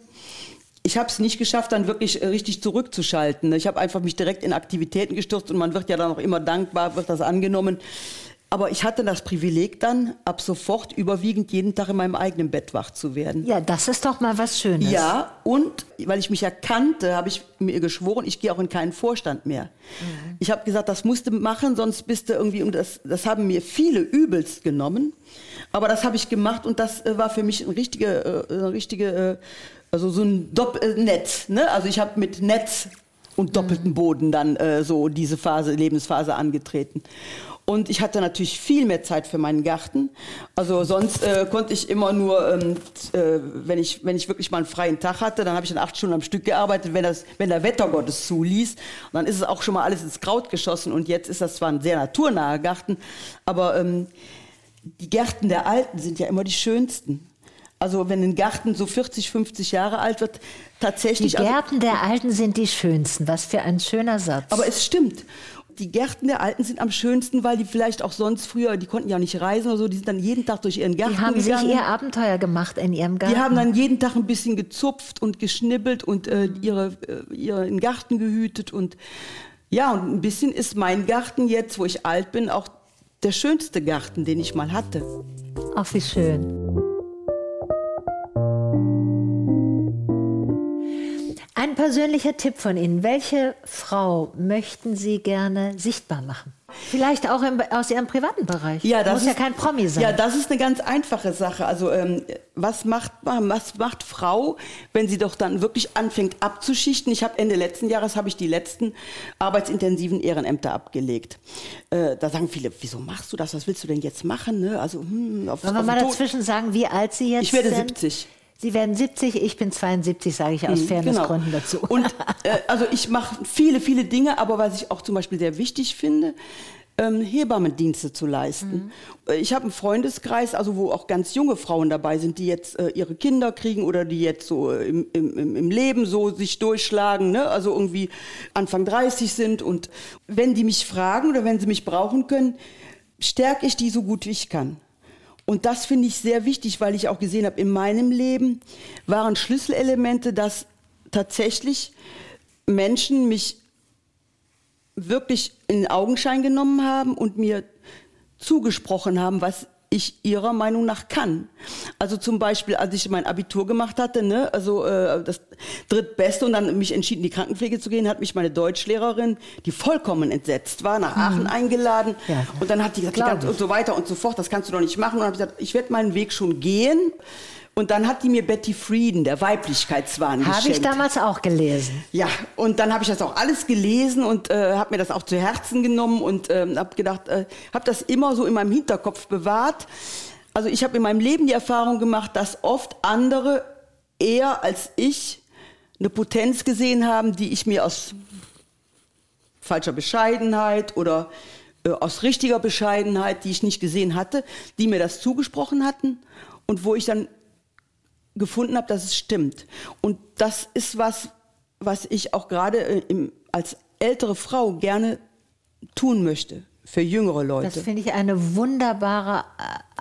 ich habe es nicht geschafft, dann wirklich äh, richtig zurückzuschalten. Ich habe einfach mich direkt in Aktivitäten gestürzt und man wird ja dann auch immer dankbar, wird das angenommen. Aber ich hatte das Privileg dann, ab sofort überwiegend jeden Tag in meinem eigenen Bett wach zu werden. Ja, das ist doch mal was Schönes. Ja, und weil ich mich erkannte, habe ich mir geschworen, ich gehe auch in keinen Vorstand mehr. Mhm. Ich habe gesagt, das musst du machen, sonst bist du irgendwie, und das, das haben mir viele übelst genommen. Aber das habe ich gemacht und das äh, war für mich ein richtige, äh, eine richtige also so ein Dopp äh, Netz. Ne? Also ich habe mit Netz und doppeltem Boden dann äh, so diese Phase, Lebensphase angetreten. Und ich hatte natürlich viel mehr Zeit für meinen Garten. Also sonst äh, konnte ich immer nur, ähm, äh, wenn, ich, wenn ich wirklich mal einen freien Tag hatte, dann habe ich dann acht Stunden am Stück gearbeitet, wenn, das, wenn der Wettergott es zuließ. Und dann ist es auch schon mal alles ins Kraut geschossen. Und jetzt ist das zwar ein sehr naturnaher Garten, aber ähm, die Gärten der Alten sind ja immer die schönsten. Also wenn ein Garten so 40, 50 Jahre alt wird, tatsächlich. Die also Gärten also, der Alten sind die schönsten. Was für ein schöner Satz. Aber es stimmt. Die Gärten der Alten sind am schönsten, weil die vielleicht auch sonst früher, die konnten ja nicht reisen oder so, die sind dann jeden Tag durch ihren Garten gegangen. Die haben sich ihr Abenteuer gemacht in ihrem Garten. Die haben dann jeden Tag ein bisschen gezupft und geschnibbelt und äh, ihre, äh, ihren Garten gehütet und ja, und ein bisschen ist mein Garten jetzt, wo ich alt bin, auch der schönste Garten, den ich mal hatte. Ach, wie schön. Persönlicher Tipp von Ihnen. Welche Frau möchten Sie gerne sichtbar machen? Vielleicht auch im, aus Ihrem privaten Bereich. Ja, das muss ist, ja kein Promi sein. Ja, das ist eine ganz einfache Sache. Also ähm, was macht was macht Frau, wenn sie doch dann wirklich anfängt abzuschichten? Ich habe Ende letzten Jahres habe ich die letzten arbeitsintensiven Ehrenämter abgelegt. Äh, da sagen viele, wieso machst du das? Was willst du denn jetzt machen? Ne? Also hm, auf, Wollen wir mal dazwischen sagen, wie alt Sie jetzt sind? Ich werde sind? 70. Sie werden 70, ich bin 72, sage ich aus mhm, Fairnessgründen genau. dazu. Und äh, also ich mache viele, viele Dinge, aber was ich auch zum Beispiel sehr wichtig finde, ähm, Hebammendienste zu leisten. Mhm. Ich habe einen Freundeskreis, also wo auch ganz junge Frauen dabei sind, die jetzt äh, ihre Kinder kriegen oder die jetzt so im, im, im Leben so sich durchschlagen, ne? also irgendwie Anfang 30 sind. Und wenn die mich fragen oder wenn sie mich brauchen können, stärke ich die so gut wie ich kann. Und das finde ich sehr wichtig, weil ich auch gesehen habe, in meinem Leben waren Schlüsselelemente, dass tatsächlich Menschen mich wirklich in Augenschein genommen haben und mir zugesprochen haben, was ich ihrer Meinung nach kann. Also zum Beispiel, als ich mein Abitur gemacht hatte, ne, also äh, das drittbeste und dann mich entschieden, in die Krankenpflege zu gehen, hat mich meine Deutschlehrerin, die vollkommen entsetzt war, nach Aachen hm. eingeladen ja. und dann hat die gesagt, und so weiter und so fort, das kannst du doch nicht machen. Und dann habe ich gesagt, ich werde meinen Weg schon gehen. Und dann hat die mir Betty Frieden, der Weiblichkeitswahn, Habe ich damals auch gelesen. Ja, und dann habe ich das auch alles gelesen und äh, habe mir das auch zu Herzen genommen und äh, habe gedacht, äh, habe das immer so in meinem Hinterkopf bewahrt. Also ich habe in meinem Leben die Erfahrung gemacht, dass oft andere eher als ich eine Potenz gesehen haben, die ich mir aus falscher Bescheidenheit oder äh, aus richtiger Bescheidenheit, die ich nicht gesehen hatte, die mir das zugesprochen hatten und wo ich dann gefunden habe, dass es stimmt. Und das ist was, was ich auch gerade äh, als ältere Frau gerne tun möchte für jüngere Leute. Das finde ich eine wunderbare,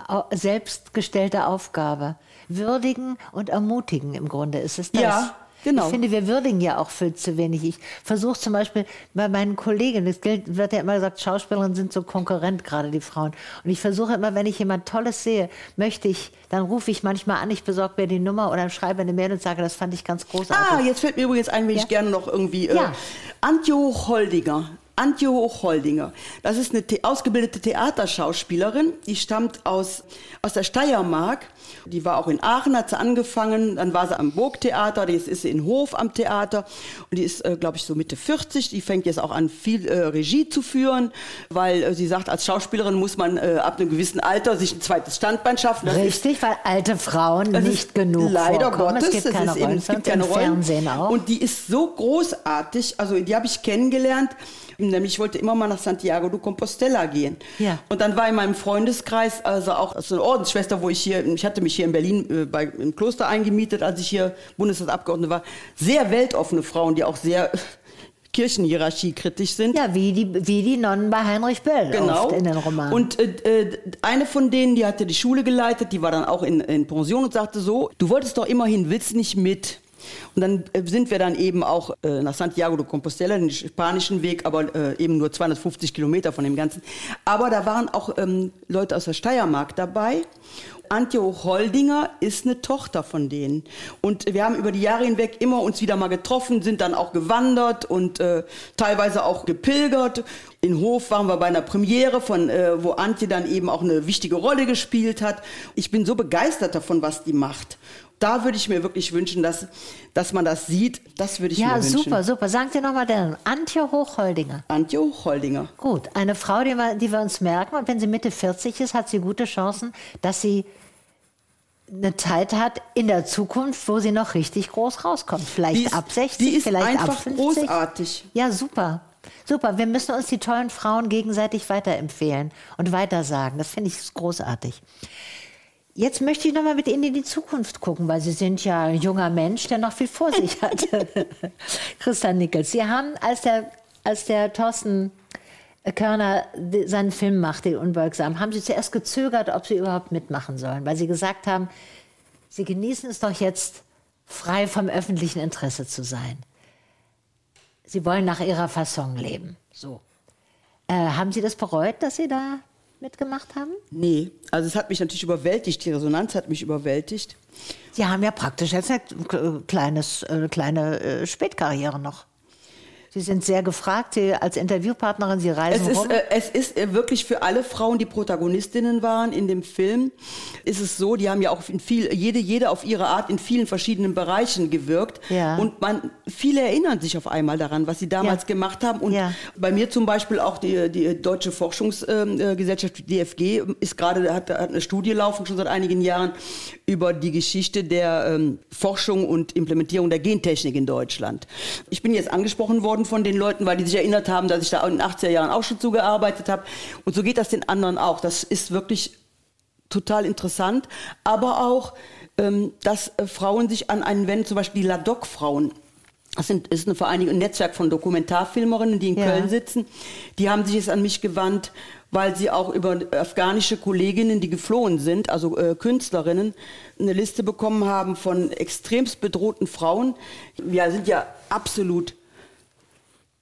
äh, selbstgestellte Aufgabe. Würdigen und ermutigen im Grunde ist es das. Ja, Genau. Ich finde, wir würdigen ja auch viel zu wenig. Ich versuche zum Beispiel bei meinen Kollegen, es wird ja immer gesagt, Schauspielerinnen sind so Konkurrent, gerade die Frauen. Und ich versuche immer, wenn ich jemand Tolles sehe, möchte ich, dann rufe ich manchmal an, ich besorge mir die Nummer oder schreibe eine Mail und sage, das fand ich ganz großartig. Ah, jetzt fällt mir übrigens ein, wenn ja? ich gerne noch irgendwie, äh, ja. Antje Hochholdiger Antje Hochholdinger. Das ist eine the ausgebildete Theaterschauspielerin. Die stammt aus, aus der Steiermark. Die war auch in Aachen, hat sie angefangen. Dann war sie am Burgtheater. Jetzt ist sie in Hof am Theater. Und die ist, äh, glaube ich, so Mitte 40. Die fängt jetzt auch an, viel äh, Regie zu führen, weil äh, sie sagt, als Schauspielerin muss man äh, ab einem gewissen Alter sich ein zweites Standbein schaffen. Das Richtig, ist, weil alte Frauen nicht genug leider vorkommen. Gottes. es gibt das keine ist eben, Rollen, es gibt keine Rollen. Fernsehen auch. Und die ist so großartig. Also die habe ich kennengelernt. Nämlich ich wollte immer mal nach Santiago de Compostela gehen. Ja. Und dann war in meinem Freundeskreis, also auch so eine Ordensschwester, wo ich hier, ich hatte mich hier in Berlin äh, bei, im Kloster eingemietet, als ich hier Bundestagsabgeordnete war, sehr weltoffene Frauen, die auch sehr Kirchenhierarchie kritisch sind. ja, wie die, wie die Nonnen bei Heinrich Böll Genau. oft in den Romanen. Und äh, äh, eine von denen, die hatte die Schule geleitet, die war dann auch in, in Pension und sagte so, du wolltest doch immerhin, willst nicht mit? Und dann äh, sind wir dann eben auch äh, nach Santiago de Compostela, den spanischen Weg, aber äh, eben nur 250 Kilometer von dem Ganzen. Aber da waren auch ähm, Leute aus der Steiermark dabei. Antje Hochholdinger ist eine Tochter von denen. Und wir haben über die Jahre hinweg immer uns wieder mal getroffen, sind dann auch gewandert und äh, teilweise auch gepilgert. In Hof waren wir bei einer Premiere, von, äh, wo Antje dann eben auch eine wichtige Rolle gespielt hat. Ich bin so begeistert davon, was die macht. Da würde ich mir wirklich wünschen, dass, dass man das sieht. Das würde ich mir ja, wünschen. super, super. Sagen Sie nochmal den Antje Hochholdinger. Antje Hochholdinger. Gut, eine Frau, die wir, die wir uns merken. Und wenn sie Mitte 40 ist, hat sie gute Chancen, dass sie eine Zeit hat in der Zukunft, wo sie noch richtig groß rauskommt. Vielleicht ist- ab 60, die ist vielleicht ab einfach 50. großartig. Ja, super. Super. Wir müssen uns die tollen Frauen gegenseitig weiterempfehlen und weitersagen. Das finde ich großartig. Jetzt möchte ich noch mal mit Ihnen in die Zukunft gucken, weil Sie sind ja ein junger Mensch, der noch viel vor sich hat. Christian Nickels, Sie haben, als der, als der Thorsten Körner seinen Film machte, Unbeugsam, haben Sie zuerst gezögert, ob Sie überhaupt mitmachen sollen, weil Sie gesagt haben, Sie genießen es doch jetzt, frei vom öffentlichen Interesse zu sein. Sie wollen nach Ihrer Fasson leben. So. Äh, haben Sie das bereut, dass Sie da mitgemacht haben? Nee, also es hat mich natürlich überwältigt. Die Resonanz hat mich überwältigt. Sie haben ja praktisch jetzt eine kleines, äh, kleine äh, Spätkarriere noch. Sie sind sehr gefragt, Sie als Interviewpartnerin, Sie reisen Es ist, rum. äh, es ist äh, wirklich für alle Frauen, die Protagonistinnen waren in dem Film, ist es so, die haben ja auch in viel, jede, jede auf ihre Art in vielen verschiedenen Bereichen gewirkt. Ja. Und man, viele erinnern sich auf einmal daran, was sie damals Ja. gemacht haben. Und Ja. bei mir zum Beispiel auch die, die Deutsche Forschungsgesellschaft, die DFG, ist gerade, hat, hat eine Studie laufen, schon seit einigen Jahren, über die Geschichte der ähm, Forschung und Implementierung der Gentechnik in Deutschland. Ich bin jetzt angesprochen worden von den Leuten, weil die sich erinnert haben, dass ich da in den 80er Jahren auch schon zugearbeitet habe. Und so geht das den anderen auch. Das ist wirklich total interessant. Aber auch, ähm, dass äh, Frauen sich an einen wenden, zum Beispiel die LADOC-Frauen. Das sind, ist eine Vereinigung, ein Netzwerk von Dokumentarfilmerinnen, die in Ja. Köln sitzen. Die haben sich jetzt an mich gewandt, weil sie auch über afghanische Kolleginnen, die geflohen sind, also äh, Künstlerinnen, eine Liste bekommen haben von extremst bedrohten Frauen. Wir sind ja absolut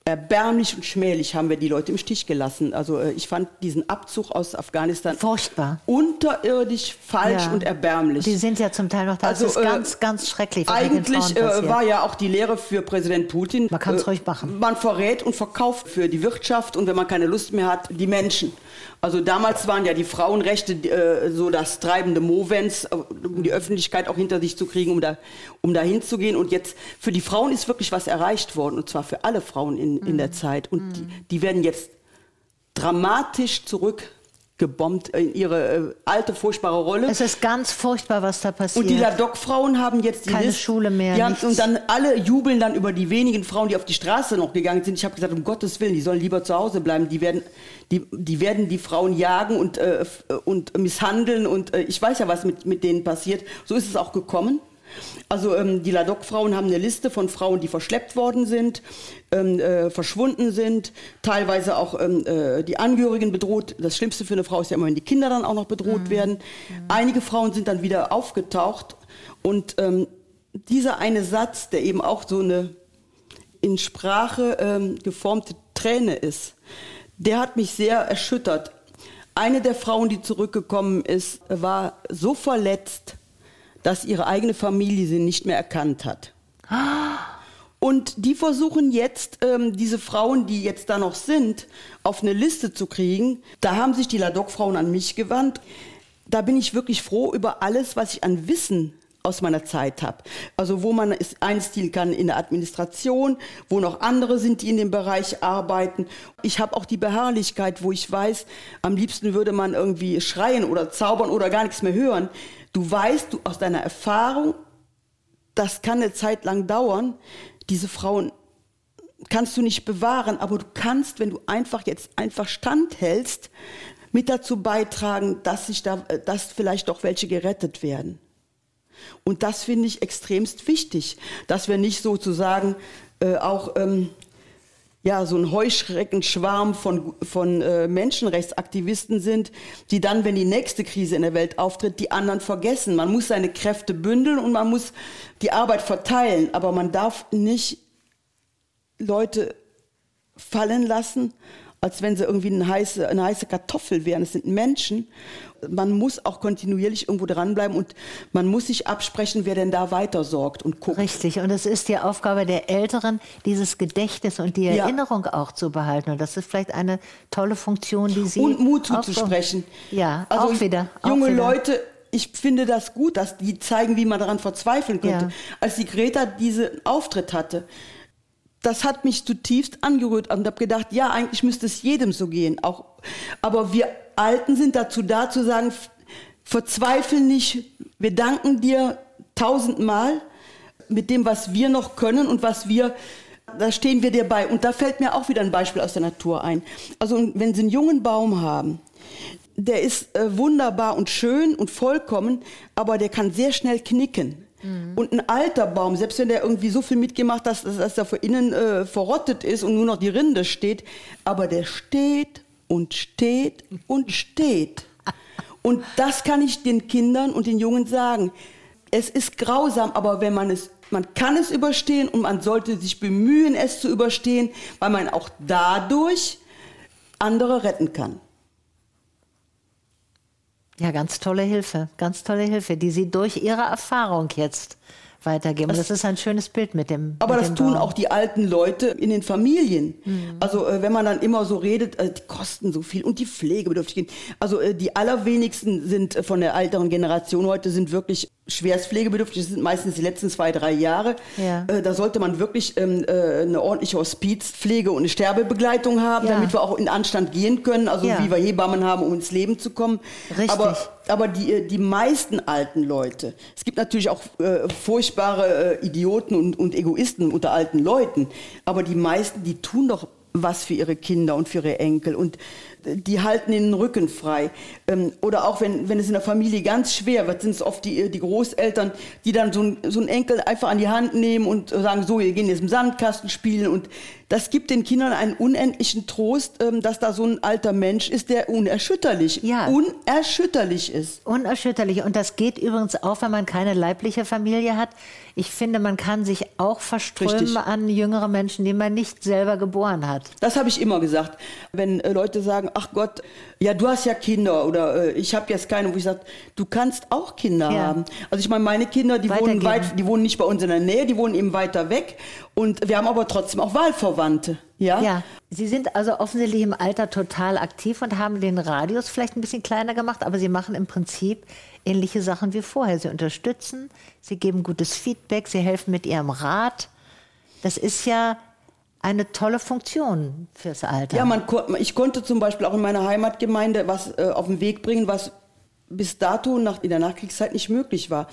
erbärmlich und schmählich haben wir die Leute im Stich gelassen. Also äh, ich fand diesen Abzug aus Afghanistan Furchtbar. unterirdisch, falsch Ja. und erbärmlich. Die sind ja zum Teil noch da. Das ist äh, ganz, ganz schrecklich. Eigentlich äh, war ja auch die Lehre für Präsident Putin. Man kann's äh, ruhig machen. Man verrät und verkauft für die Wirtschaft und wenn man keine Lust mehr hat, die Menschen. Also damals waren ja die Frauenrechte äh, so das treibende Movens, äh, um die Öffentlichkeit auch hinter sich zu kriegen, um da, um da hinzugehen. Und jetzt für die Frauen ist wirklich was erreicht worden und zwar für alle Frauen in, in Mhm. der Zeit. Und die, die werden jetzt dramatisch zurückgebombt in ihre äh, alte, furchtbare Rolle. es ist ganz furchtbar, was da passiert. Und die Ladok-Frauen haben jetzt die Keine Liste- Schule mehr, Die haben, nichts. und dann alle jubeln dann über die wenigen Frauen, die auf die Straße noch gegangen sind. Ich habe gesagt, um Gottes Willen, die sollen lieber zu Hause bleiben. Die werden die, die, werden die Frauen jagen und, äh, f- und misshandeln. Und äh, ich weiß ja, was mit, mit denen passiert. So ist es auch gekommen. Also ähm, die Ladok-Frauen haben eine Liste von Frauen, die verschleppt worden sind, ähm, äh, verschwunden sind, teilweise auch ähm, äh, die Angehörigen bedroht. Das Schlimmste für eine Frau ist ja immer, wenn die Kinder dann auch noch bedroht werden. Einige Frauen sind dann wieder aufgetaucht und ähm, dieser eine Satz, der eben auch so eine in Sprache ähm, geformte Träne ist, der hat mich sehr erschüttert. Eine der Frauen, die zurückgekommen ist, war so verletzt, dass ihre eigene Familie sie nicht mehr erkannt hat. Und die versuchen jetzt, ähm, diese Frauen, die jetzt da noch sind, auf eine Liste zu kriegen. Da haben sich die Ladok-Frauen an mich gewandt. Da bin ich wirklich froh über alles, was ich an Wissen aus meiner Zeit habe. Also wo man es einstielen kann in der Administration, wo noch andere sind, die in dem Bereich arbeiten. Ich habe auch die Beharrlichkeit, wo ich weiß, am liebsten würde man irgendwie schreien oder zaubern oder gar nichts mehr hören. Du weißt, du aus deiner Erfahrung, das kann eine Zeit lang dauern. Diese Frauen kannst du nicht bewahren, aber du kannst, wenn du einfach jetzt einfach standhältst, mit dazu beitragen, dass sich da, dass vielleicht doch welche gerettet werden. Und das finde ich extremst wichtig, dass wir nicht sozusagen äh, auch ähm, ja, so ein Heuschreckenschwarm von, von äh, Menschenrechtsaktivisten sind, die dann, wenn die nächste Krise in der Welt auftritt, die anderen vergessen. Man muss seine Kräfte bündeln und man muss die Arbeit verteilen, aber man darf nicht Leute fallen lassen, als wenn sie irgendwie eine heiße, eine heiße Kartoffel wären. Es sind Menschen man muss auch kontinuierlich irgendwo dranbleiben und man muss sich absprechen, wer denn da weiter sorgt und guckt. Richtig, und es ist die Aufgabe der Älteren, dieses Gedächtnis und die ja. Erinnerung auch zu behalten. Und das ist vielleicht eine tolle Funktion, die Sie. Und Mut zuzusprechen. Ja, also auch wieder. Auch junge wieder. Leute, ich finde das gut, dass die zeigen, wie man daran verzweifeln könnte. Ja. Als die Greta diesen Auftritt hatte, das hat mich zutiefst angerührt und habe gedacht, ja, eigentlich müsste es jedem so gehen. Auch, aber wir Alten sind dazu da, zu sagen, verzweifel nicht, wir danken dir tausendmal mit dem, was wir noch können und was wir, da stehen wir dir bei. Und da fällt mir auch wieder ein Beispiel aus der Natur ein. Also wenn Sie einen jungen Baum haben, der ist äh, wunderbar und schön und vollkommen, aber der kann sehr schnell knicken. Mhm. Und ein alter Baum, selbst wenn der irgendwie so viel mitgemacht hat, dass, dass er von innen äh, verrottet ist und nur noch die Rinde steht, aber der steht und steht und steht. Und das kann ich den Kindern und den Jungen sagen. Es ist grausam, aber wenn man es, man kann es überstehen und man sollte sich bemühen, es zu überstehen, weil man auch dadurch andere retten kann. Ja, ganz tolle Hilfe, ganz tolle Hilfe, die Sie durch Ihre Erfahrung jetzt weitergeben. Das, das ist ein schönes Bild mit dem. Aber mit das dem tun auch die alten Leute in den Familien. Mhm. Also äh, wenn man dann immer so redet, äh, die kosten so viel und die Pflegebedürftigen. Also äh, die allerwenigsten sind von der älteren Generation heute sind wirklich schwerstpflegebedürftig. Das sind meistens die letzten zwei, drei Jahre. Ja. Äh, da sollte man wirklich ähm, äh, eine ordentliche Hospizpflege und eine Sterbebegleitung haben, Ja. damit wir auch in Anstand gehen können. Also Ja. wie wir Hebammen haben, um ins Leben zu kommen. Richtig. Aber aber die, äh, die meisten alten Leute, es gibt natürlich auch äh, furchtbare äh, Idioten und, und Egoisten unter alten Leuten, aber die meisten, die tun doch was für ihre Kinder und für ihre Enkel und die halten den Rücken frei. Ähm, oder auch wenn, wenn es in der Familie ganz schwer wird, sind es oft die, äh, die Großeltern, die dann so, ein, so einen Enkel einfach an die Hand nehmen und sagen, so, wir gehen jetzt im Sandkasten spielen. Und das gibt den Kindern einen unendlichen Trost, ähm, dass da so ein alter Mensch ist, der unerschütterlich, Ja. unerschütterlich ist. Unerschütterlich. Und das geht übrigens auch, wenn man keine leibliche Familie hat. Ich finde, man kann sich auch verströmen Richtig. an jüngere Menschen, die man nicht selber geboren hat. Das habe ich immer gesagt. Wenn äh, Leute sagen, ach Gott, ja, du hast ja Kinder oder äh, ich habe jetzt keine, wo ich sage, du kannst auch Kinder Ja. haben. Also ich meine, meine Kinder, die wohnen, weit, die wohnen nicht bei uns in der Nähe, die wohnen eben weiter weg. Und wir haben aber trotzdem auch Wahlverwandte. Ja? Ja, Sie sind also offensichtlich im Alter total aktiv und haben den Radius vielleicht ein bisschen kleiner gemacht, aber Sie machen im Prinzip ähnliche Sachen wie vorher. Sie unterstützen, Sie geben gutes Feedback, Sie helfen mit Ihrem Rat. Das ist ja eine tolle Funktion fürs Alter. Ja, man, ich konnte zum Beispiel auch in meiner Heimatgemeinde was äh, auf den Weg bringen, was bis dato nach, in der Nachkriegszeit nicht möglich war.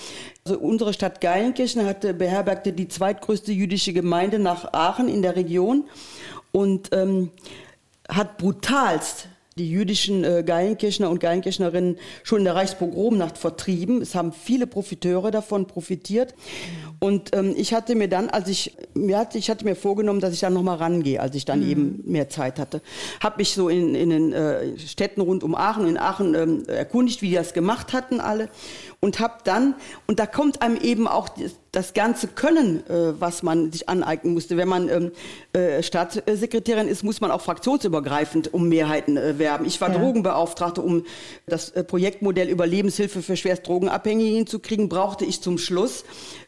Also unsere Stadt Geilenkirchen hatte, beherbergte die zweitgrößte jüdische Gemeinde nach Aachen in der Region und ähm, hat brutalst die jüdischen äh, Geilenkirchner und Geilenkirchnerinnen schon in der Reichspogromnacht vertrieben. Es haben viele Profiteure davon profitiert. Und ähm, ich hatte mir dann, als ich, mir hatte, ich hatte mir vorgenommen, dass ich dann nochmal rangehe, als ich dann eben mehr Zeit hatte. Habe mich so in, in den äh, Städten rund um Aachen, in Aachen ähm, erkundigt, wie die das gemacht hatten alle. Und habe dann, und da kommt einem eben auch das, ganze Können, äh, was man sich aneignen musste. Wenn man ähm, äh, Staatssekretärin ist, muss man auch fraktionsübergreifend um Mehrheiten äh, werben. Ich war Ja. Drogenbeauftragte, um das äh, Projektmodell Überlebenshilfe für schwerst Drogenabhängige hinzukriegen, brauchte ich zum Schluss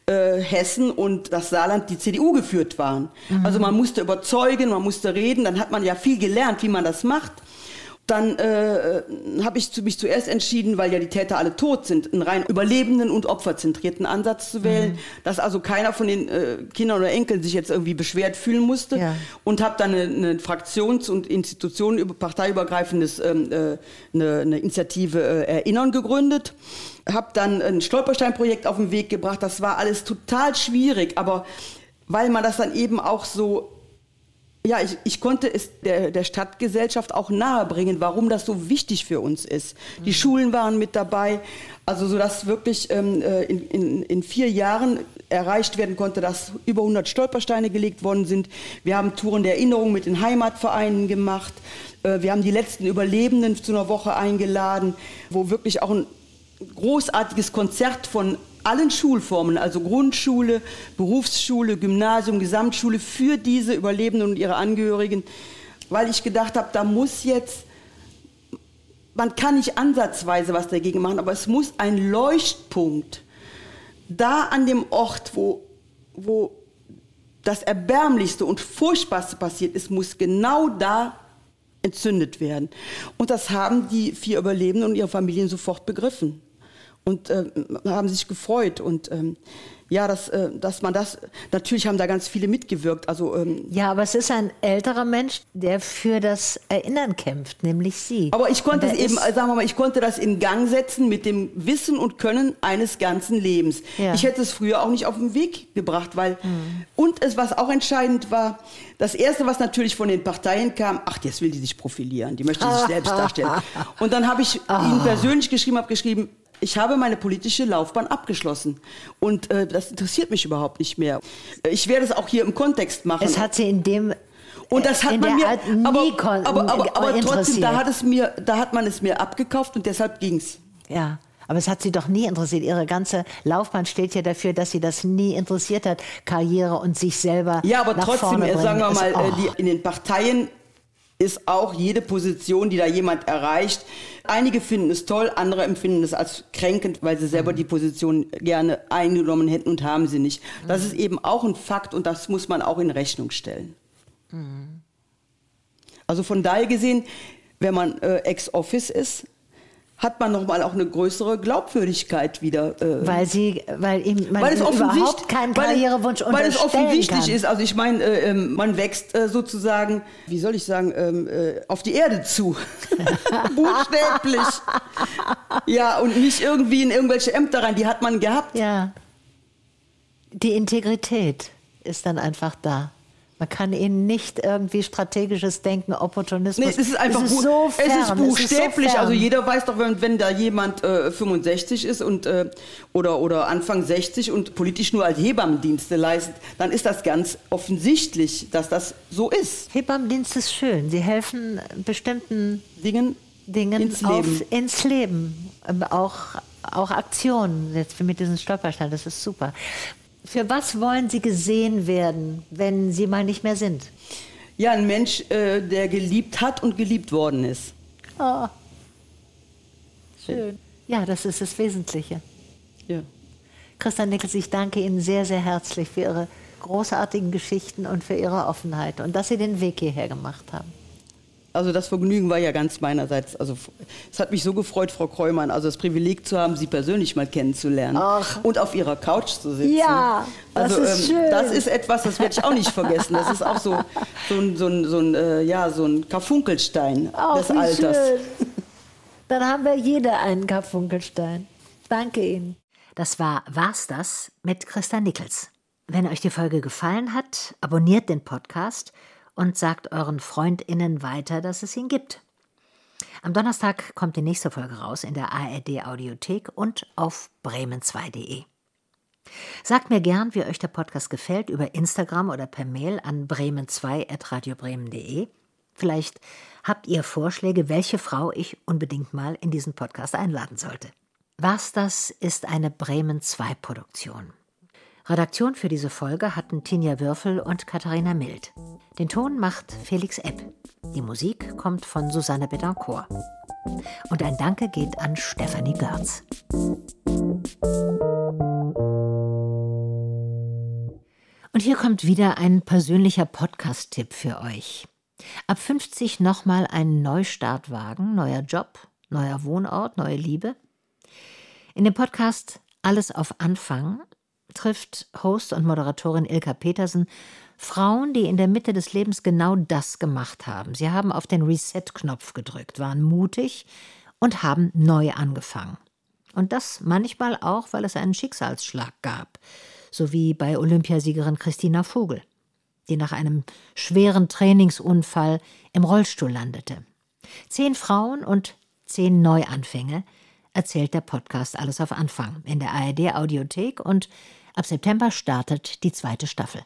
äh, Hessen und das Saarland die CDU geführt waren. Also man musste überzeugen, man musste reden, dann hat man ja viel gelernt, wie man das macht. Dann äh, habe ich zu, mich zuerst entschieden, weil ja die Täter alle tot sind, einen rein überlebenden und opferzentrierten Ansatz zu wählen, Mhm. dass also keiner von den äh, Kindern oder Enkeln sich jetzt irgendwie beschwert fühlen musste Ja. und habe dann eine, eine Fraktions- und Institutionen über parteiübergreifendes ähm, äh, eine, eine Initiative äh, Erinnern gegründet, habe dann ein Stolpersteinprojekt auf den Weg gebracht. Das war alles total schwierig, aber weil man das dann eben auch so ja, ich, ich konnte es der, der Stadtgesellschaft auch nahebringen, warum das so wichtig für uns ist. Die Schulen waren mit dabei, also so dass wirklich ähm, äh, in, in, in vier Jahren erreicht werden konnte, dass über 100 Stolpersteine gelegt worden sind. Wir haben Touren der Erinnerung mit den Heimatvereinen gemacht. Äh, wir haben die letzten Überlebenden zu einer Woche eingeladen, wo wirklich auch ein großartiges Konzert von allen Schulformen, also Grundschule, Berufsschule, Gymnasium, Gesamtschule, für diese Überlebenden und ihre Angehörigen, weil ich gedacht habe, da muss jetzt, man kann nicht ansatzweise was dagegen machen, aber es muss ein Leuchtpunkt da an dem Ort, wo, wo das Erbärmlichste und Furchtbarste passiert ist, muss genau da entzündet werden. Und das haben die vier Überlebenden und ihre Familien sofort begriffen und äh, haben sich gefreut. Und ähm, ja, dass, äh, dass man das, natürlich haben da ganz viele mitgewirkt. Also, ähm, Ja, aber es ist ein älterer Mensch, der für das Erinnern kämpft, nämlich Sie. aber ich konnte es eben, sagen wir mal, ich konnte das in Gang setzen mit dem Wissen und Können eines ganzen Lebens. Ja. Ich hätte es früher auch nicht auf den Weg gebracht, weil, und es, was auch entscheidend war, das erste, was natürlich von den Parteien kam, ach, jetzt will die sich profilieren, die möchte sich selbst darstellen. Und dann habe ich ihnen persönlich geschrieben, habe geschrieben, ich habe meine politische Laufbahn abgeschlossen und äh, das interessiert mich überhaupt nicht mehr. Ich werde es auch hier im Kontext machen. es hat Sie in dem Und das hat in man mir, aber, aber, aber, aber trotzdem, da hat es mir, da hat man es mir abgekauft und deshalb ging's. Ja, aber es hat Sie doch nie interessiert. Ihre ganze Laufbahn steht ja dafür, dass Sie das nie interessiert hat, Karriere und sich selber Ja, aber nach trotzdem, vorne äh, sagen wir mal, äh, die, in den Parteien ist auch jede Position, die da jemand erreicht. Einige finden es toll, andere empfinden es als kränkend, weil sie selber die Position gerne eingenommen hätten und haben sie nicht. Das ist eben auch ein Fakt und das muss man auch in Rechnung stellen. Also von daher gesehen, wenn man äh, ex-office ist, hat man nochmal auch eine größere Glaubwürdigkeit wieder. Äh, weil Sie, weil ihm man weil es überhaupt keinen weil, Karrierewunsch weil es unterstellen offensichtlich kann. ist. Also ich meine, äh, ähm, man wächst äh, sozusagen, wie soll ich sagen, ähm, äh, auf die Erde zu, buchstäblich. ja und nicht irgendwie in irgendwelche Ämter rein. Die hat man gehabt. Ja. Die Integrität ist dann einfach da. Man kann ihnen nicht irgendwie strategisches Denken, Opportunismus. Nee, es ist einfach es ist so es fern, ist buchstäblich. so fern. also jeder weiß doch, wenn, wenn da jemand äh, 65 ist und äh, oder oder Anfang 60 und politisch nur als Hebammendienste leistet, dann ist das ganz offensichtlich, dass das so ist. Hebammendienst ist schön. Sie helfen bestimmten Dingen, Dingen ins auf, Leben. ins Leben. Ähm, Auch, auch Aktionen, jetzt mit diesen Stolpersteinen, das ist super. Für was wollen Sie gesehen werden, wenn Sie mal nicht mehr sind? Ja, ein Mensch, äh, der geliebt hat und geliebt worden ist. Oh. Schön. Ja, das ist das Wesentliche. Ja. Christian Nichols, ich danke Ihnen sehr, sehr herzlich für Ihre großartigen Geschichten und für Ihre Offenheit und dass Sie den Weg hierher gemacht haben. Also das Vergnügen war ja ganz meinerseits. Also es hat mich so gefreut, Frau Kreumann, also das Privileg zu haben, Sie persönlich mal kennenzulernen Ach. und auf Ihrer Couch zu sitzen. Ja, das also, ist schön. Das ist etwas, das werde ich auch nicht vergessen. Das ist auch so, so ein, so ein, so ein, äh, ja, so ein Karfunkelstein Ach, des wie Alters. schön. Dann haben wir jeder einen Karfunkelstein. Danke Ihnen. Das war War's das mit Christa Nichols. Wenn euch die Folge gefallen hat, abonniert den Podcast und sagt euren FreundInnen weiter, dass es ihn gibt. Am Donnerstag kommt die nächste Folge raus in der ARD Audiothek und auf bremen2.de. Sagt mir gern, wie euch der Podcast gefällt, über Instagram oder per Mail an bremen2.radiobremen.de. Vielleicht habt ihr Vorschläge, welche Frau ich unbedingt mal in diesen Podcast einladen sollte. Was das ist eine Bremen 2 Produktion. Redaktion für diese Folge hatten Tinja Würfel und Katharina Mild. Den Ton macht Felix Epp. Die Musik kommt von Susanne Betancourt. Und ein Danke geht an Stefanie Görz. Und hier kommt wieder ein persönlicher Podcast-Tipp für euch. Ab 50 nochmal einen Neustart wagen, neuer Job, neuer Wohnort, neue Liebe. In dem Podcast Alles auf Anfang trifft Host und Moderatorin Ilka Petersen Frauen, die in der Mitte des Lebens genau das gemacht haben. Sie haben auf den Reset-Knopf gedrückt, waren mutig und haben neu angefangen. Und das manchmal auch, weil es einen Schicksalsschlag gab, so wie bei Olympiasiegerin Christina Vogel, die nach einem schweren Trainingsunfall im Rollstuhl landete. Zehn Frauen und zehn Neuanfänge erzählt der Podcast Alles auf Anfang in der ARD Audiothek und ab September startet die zweite Staffel.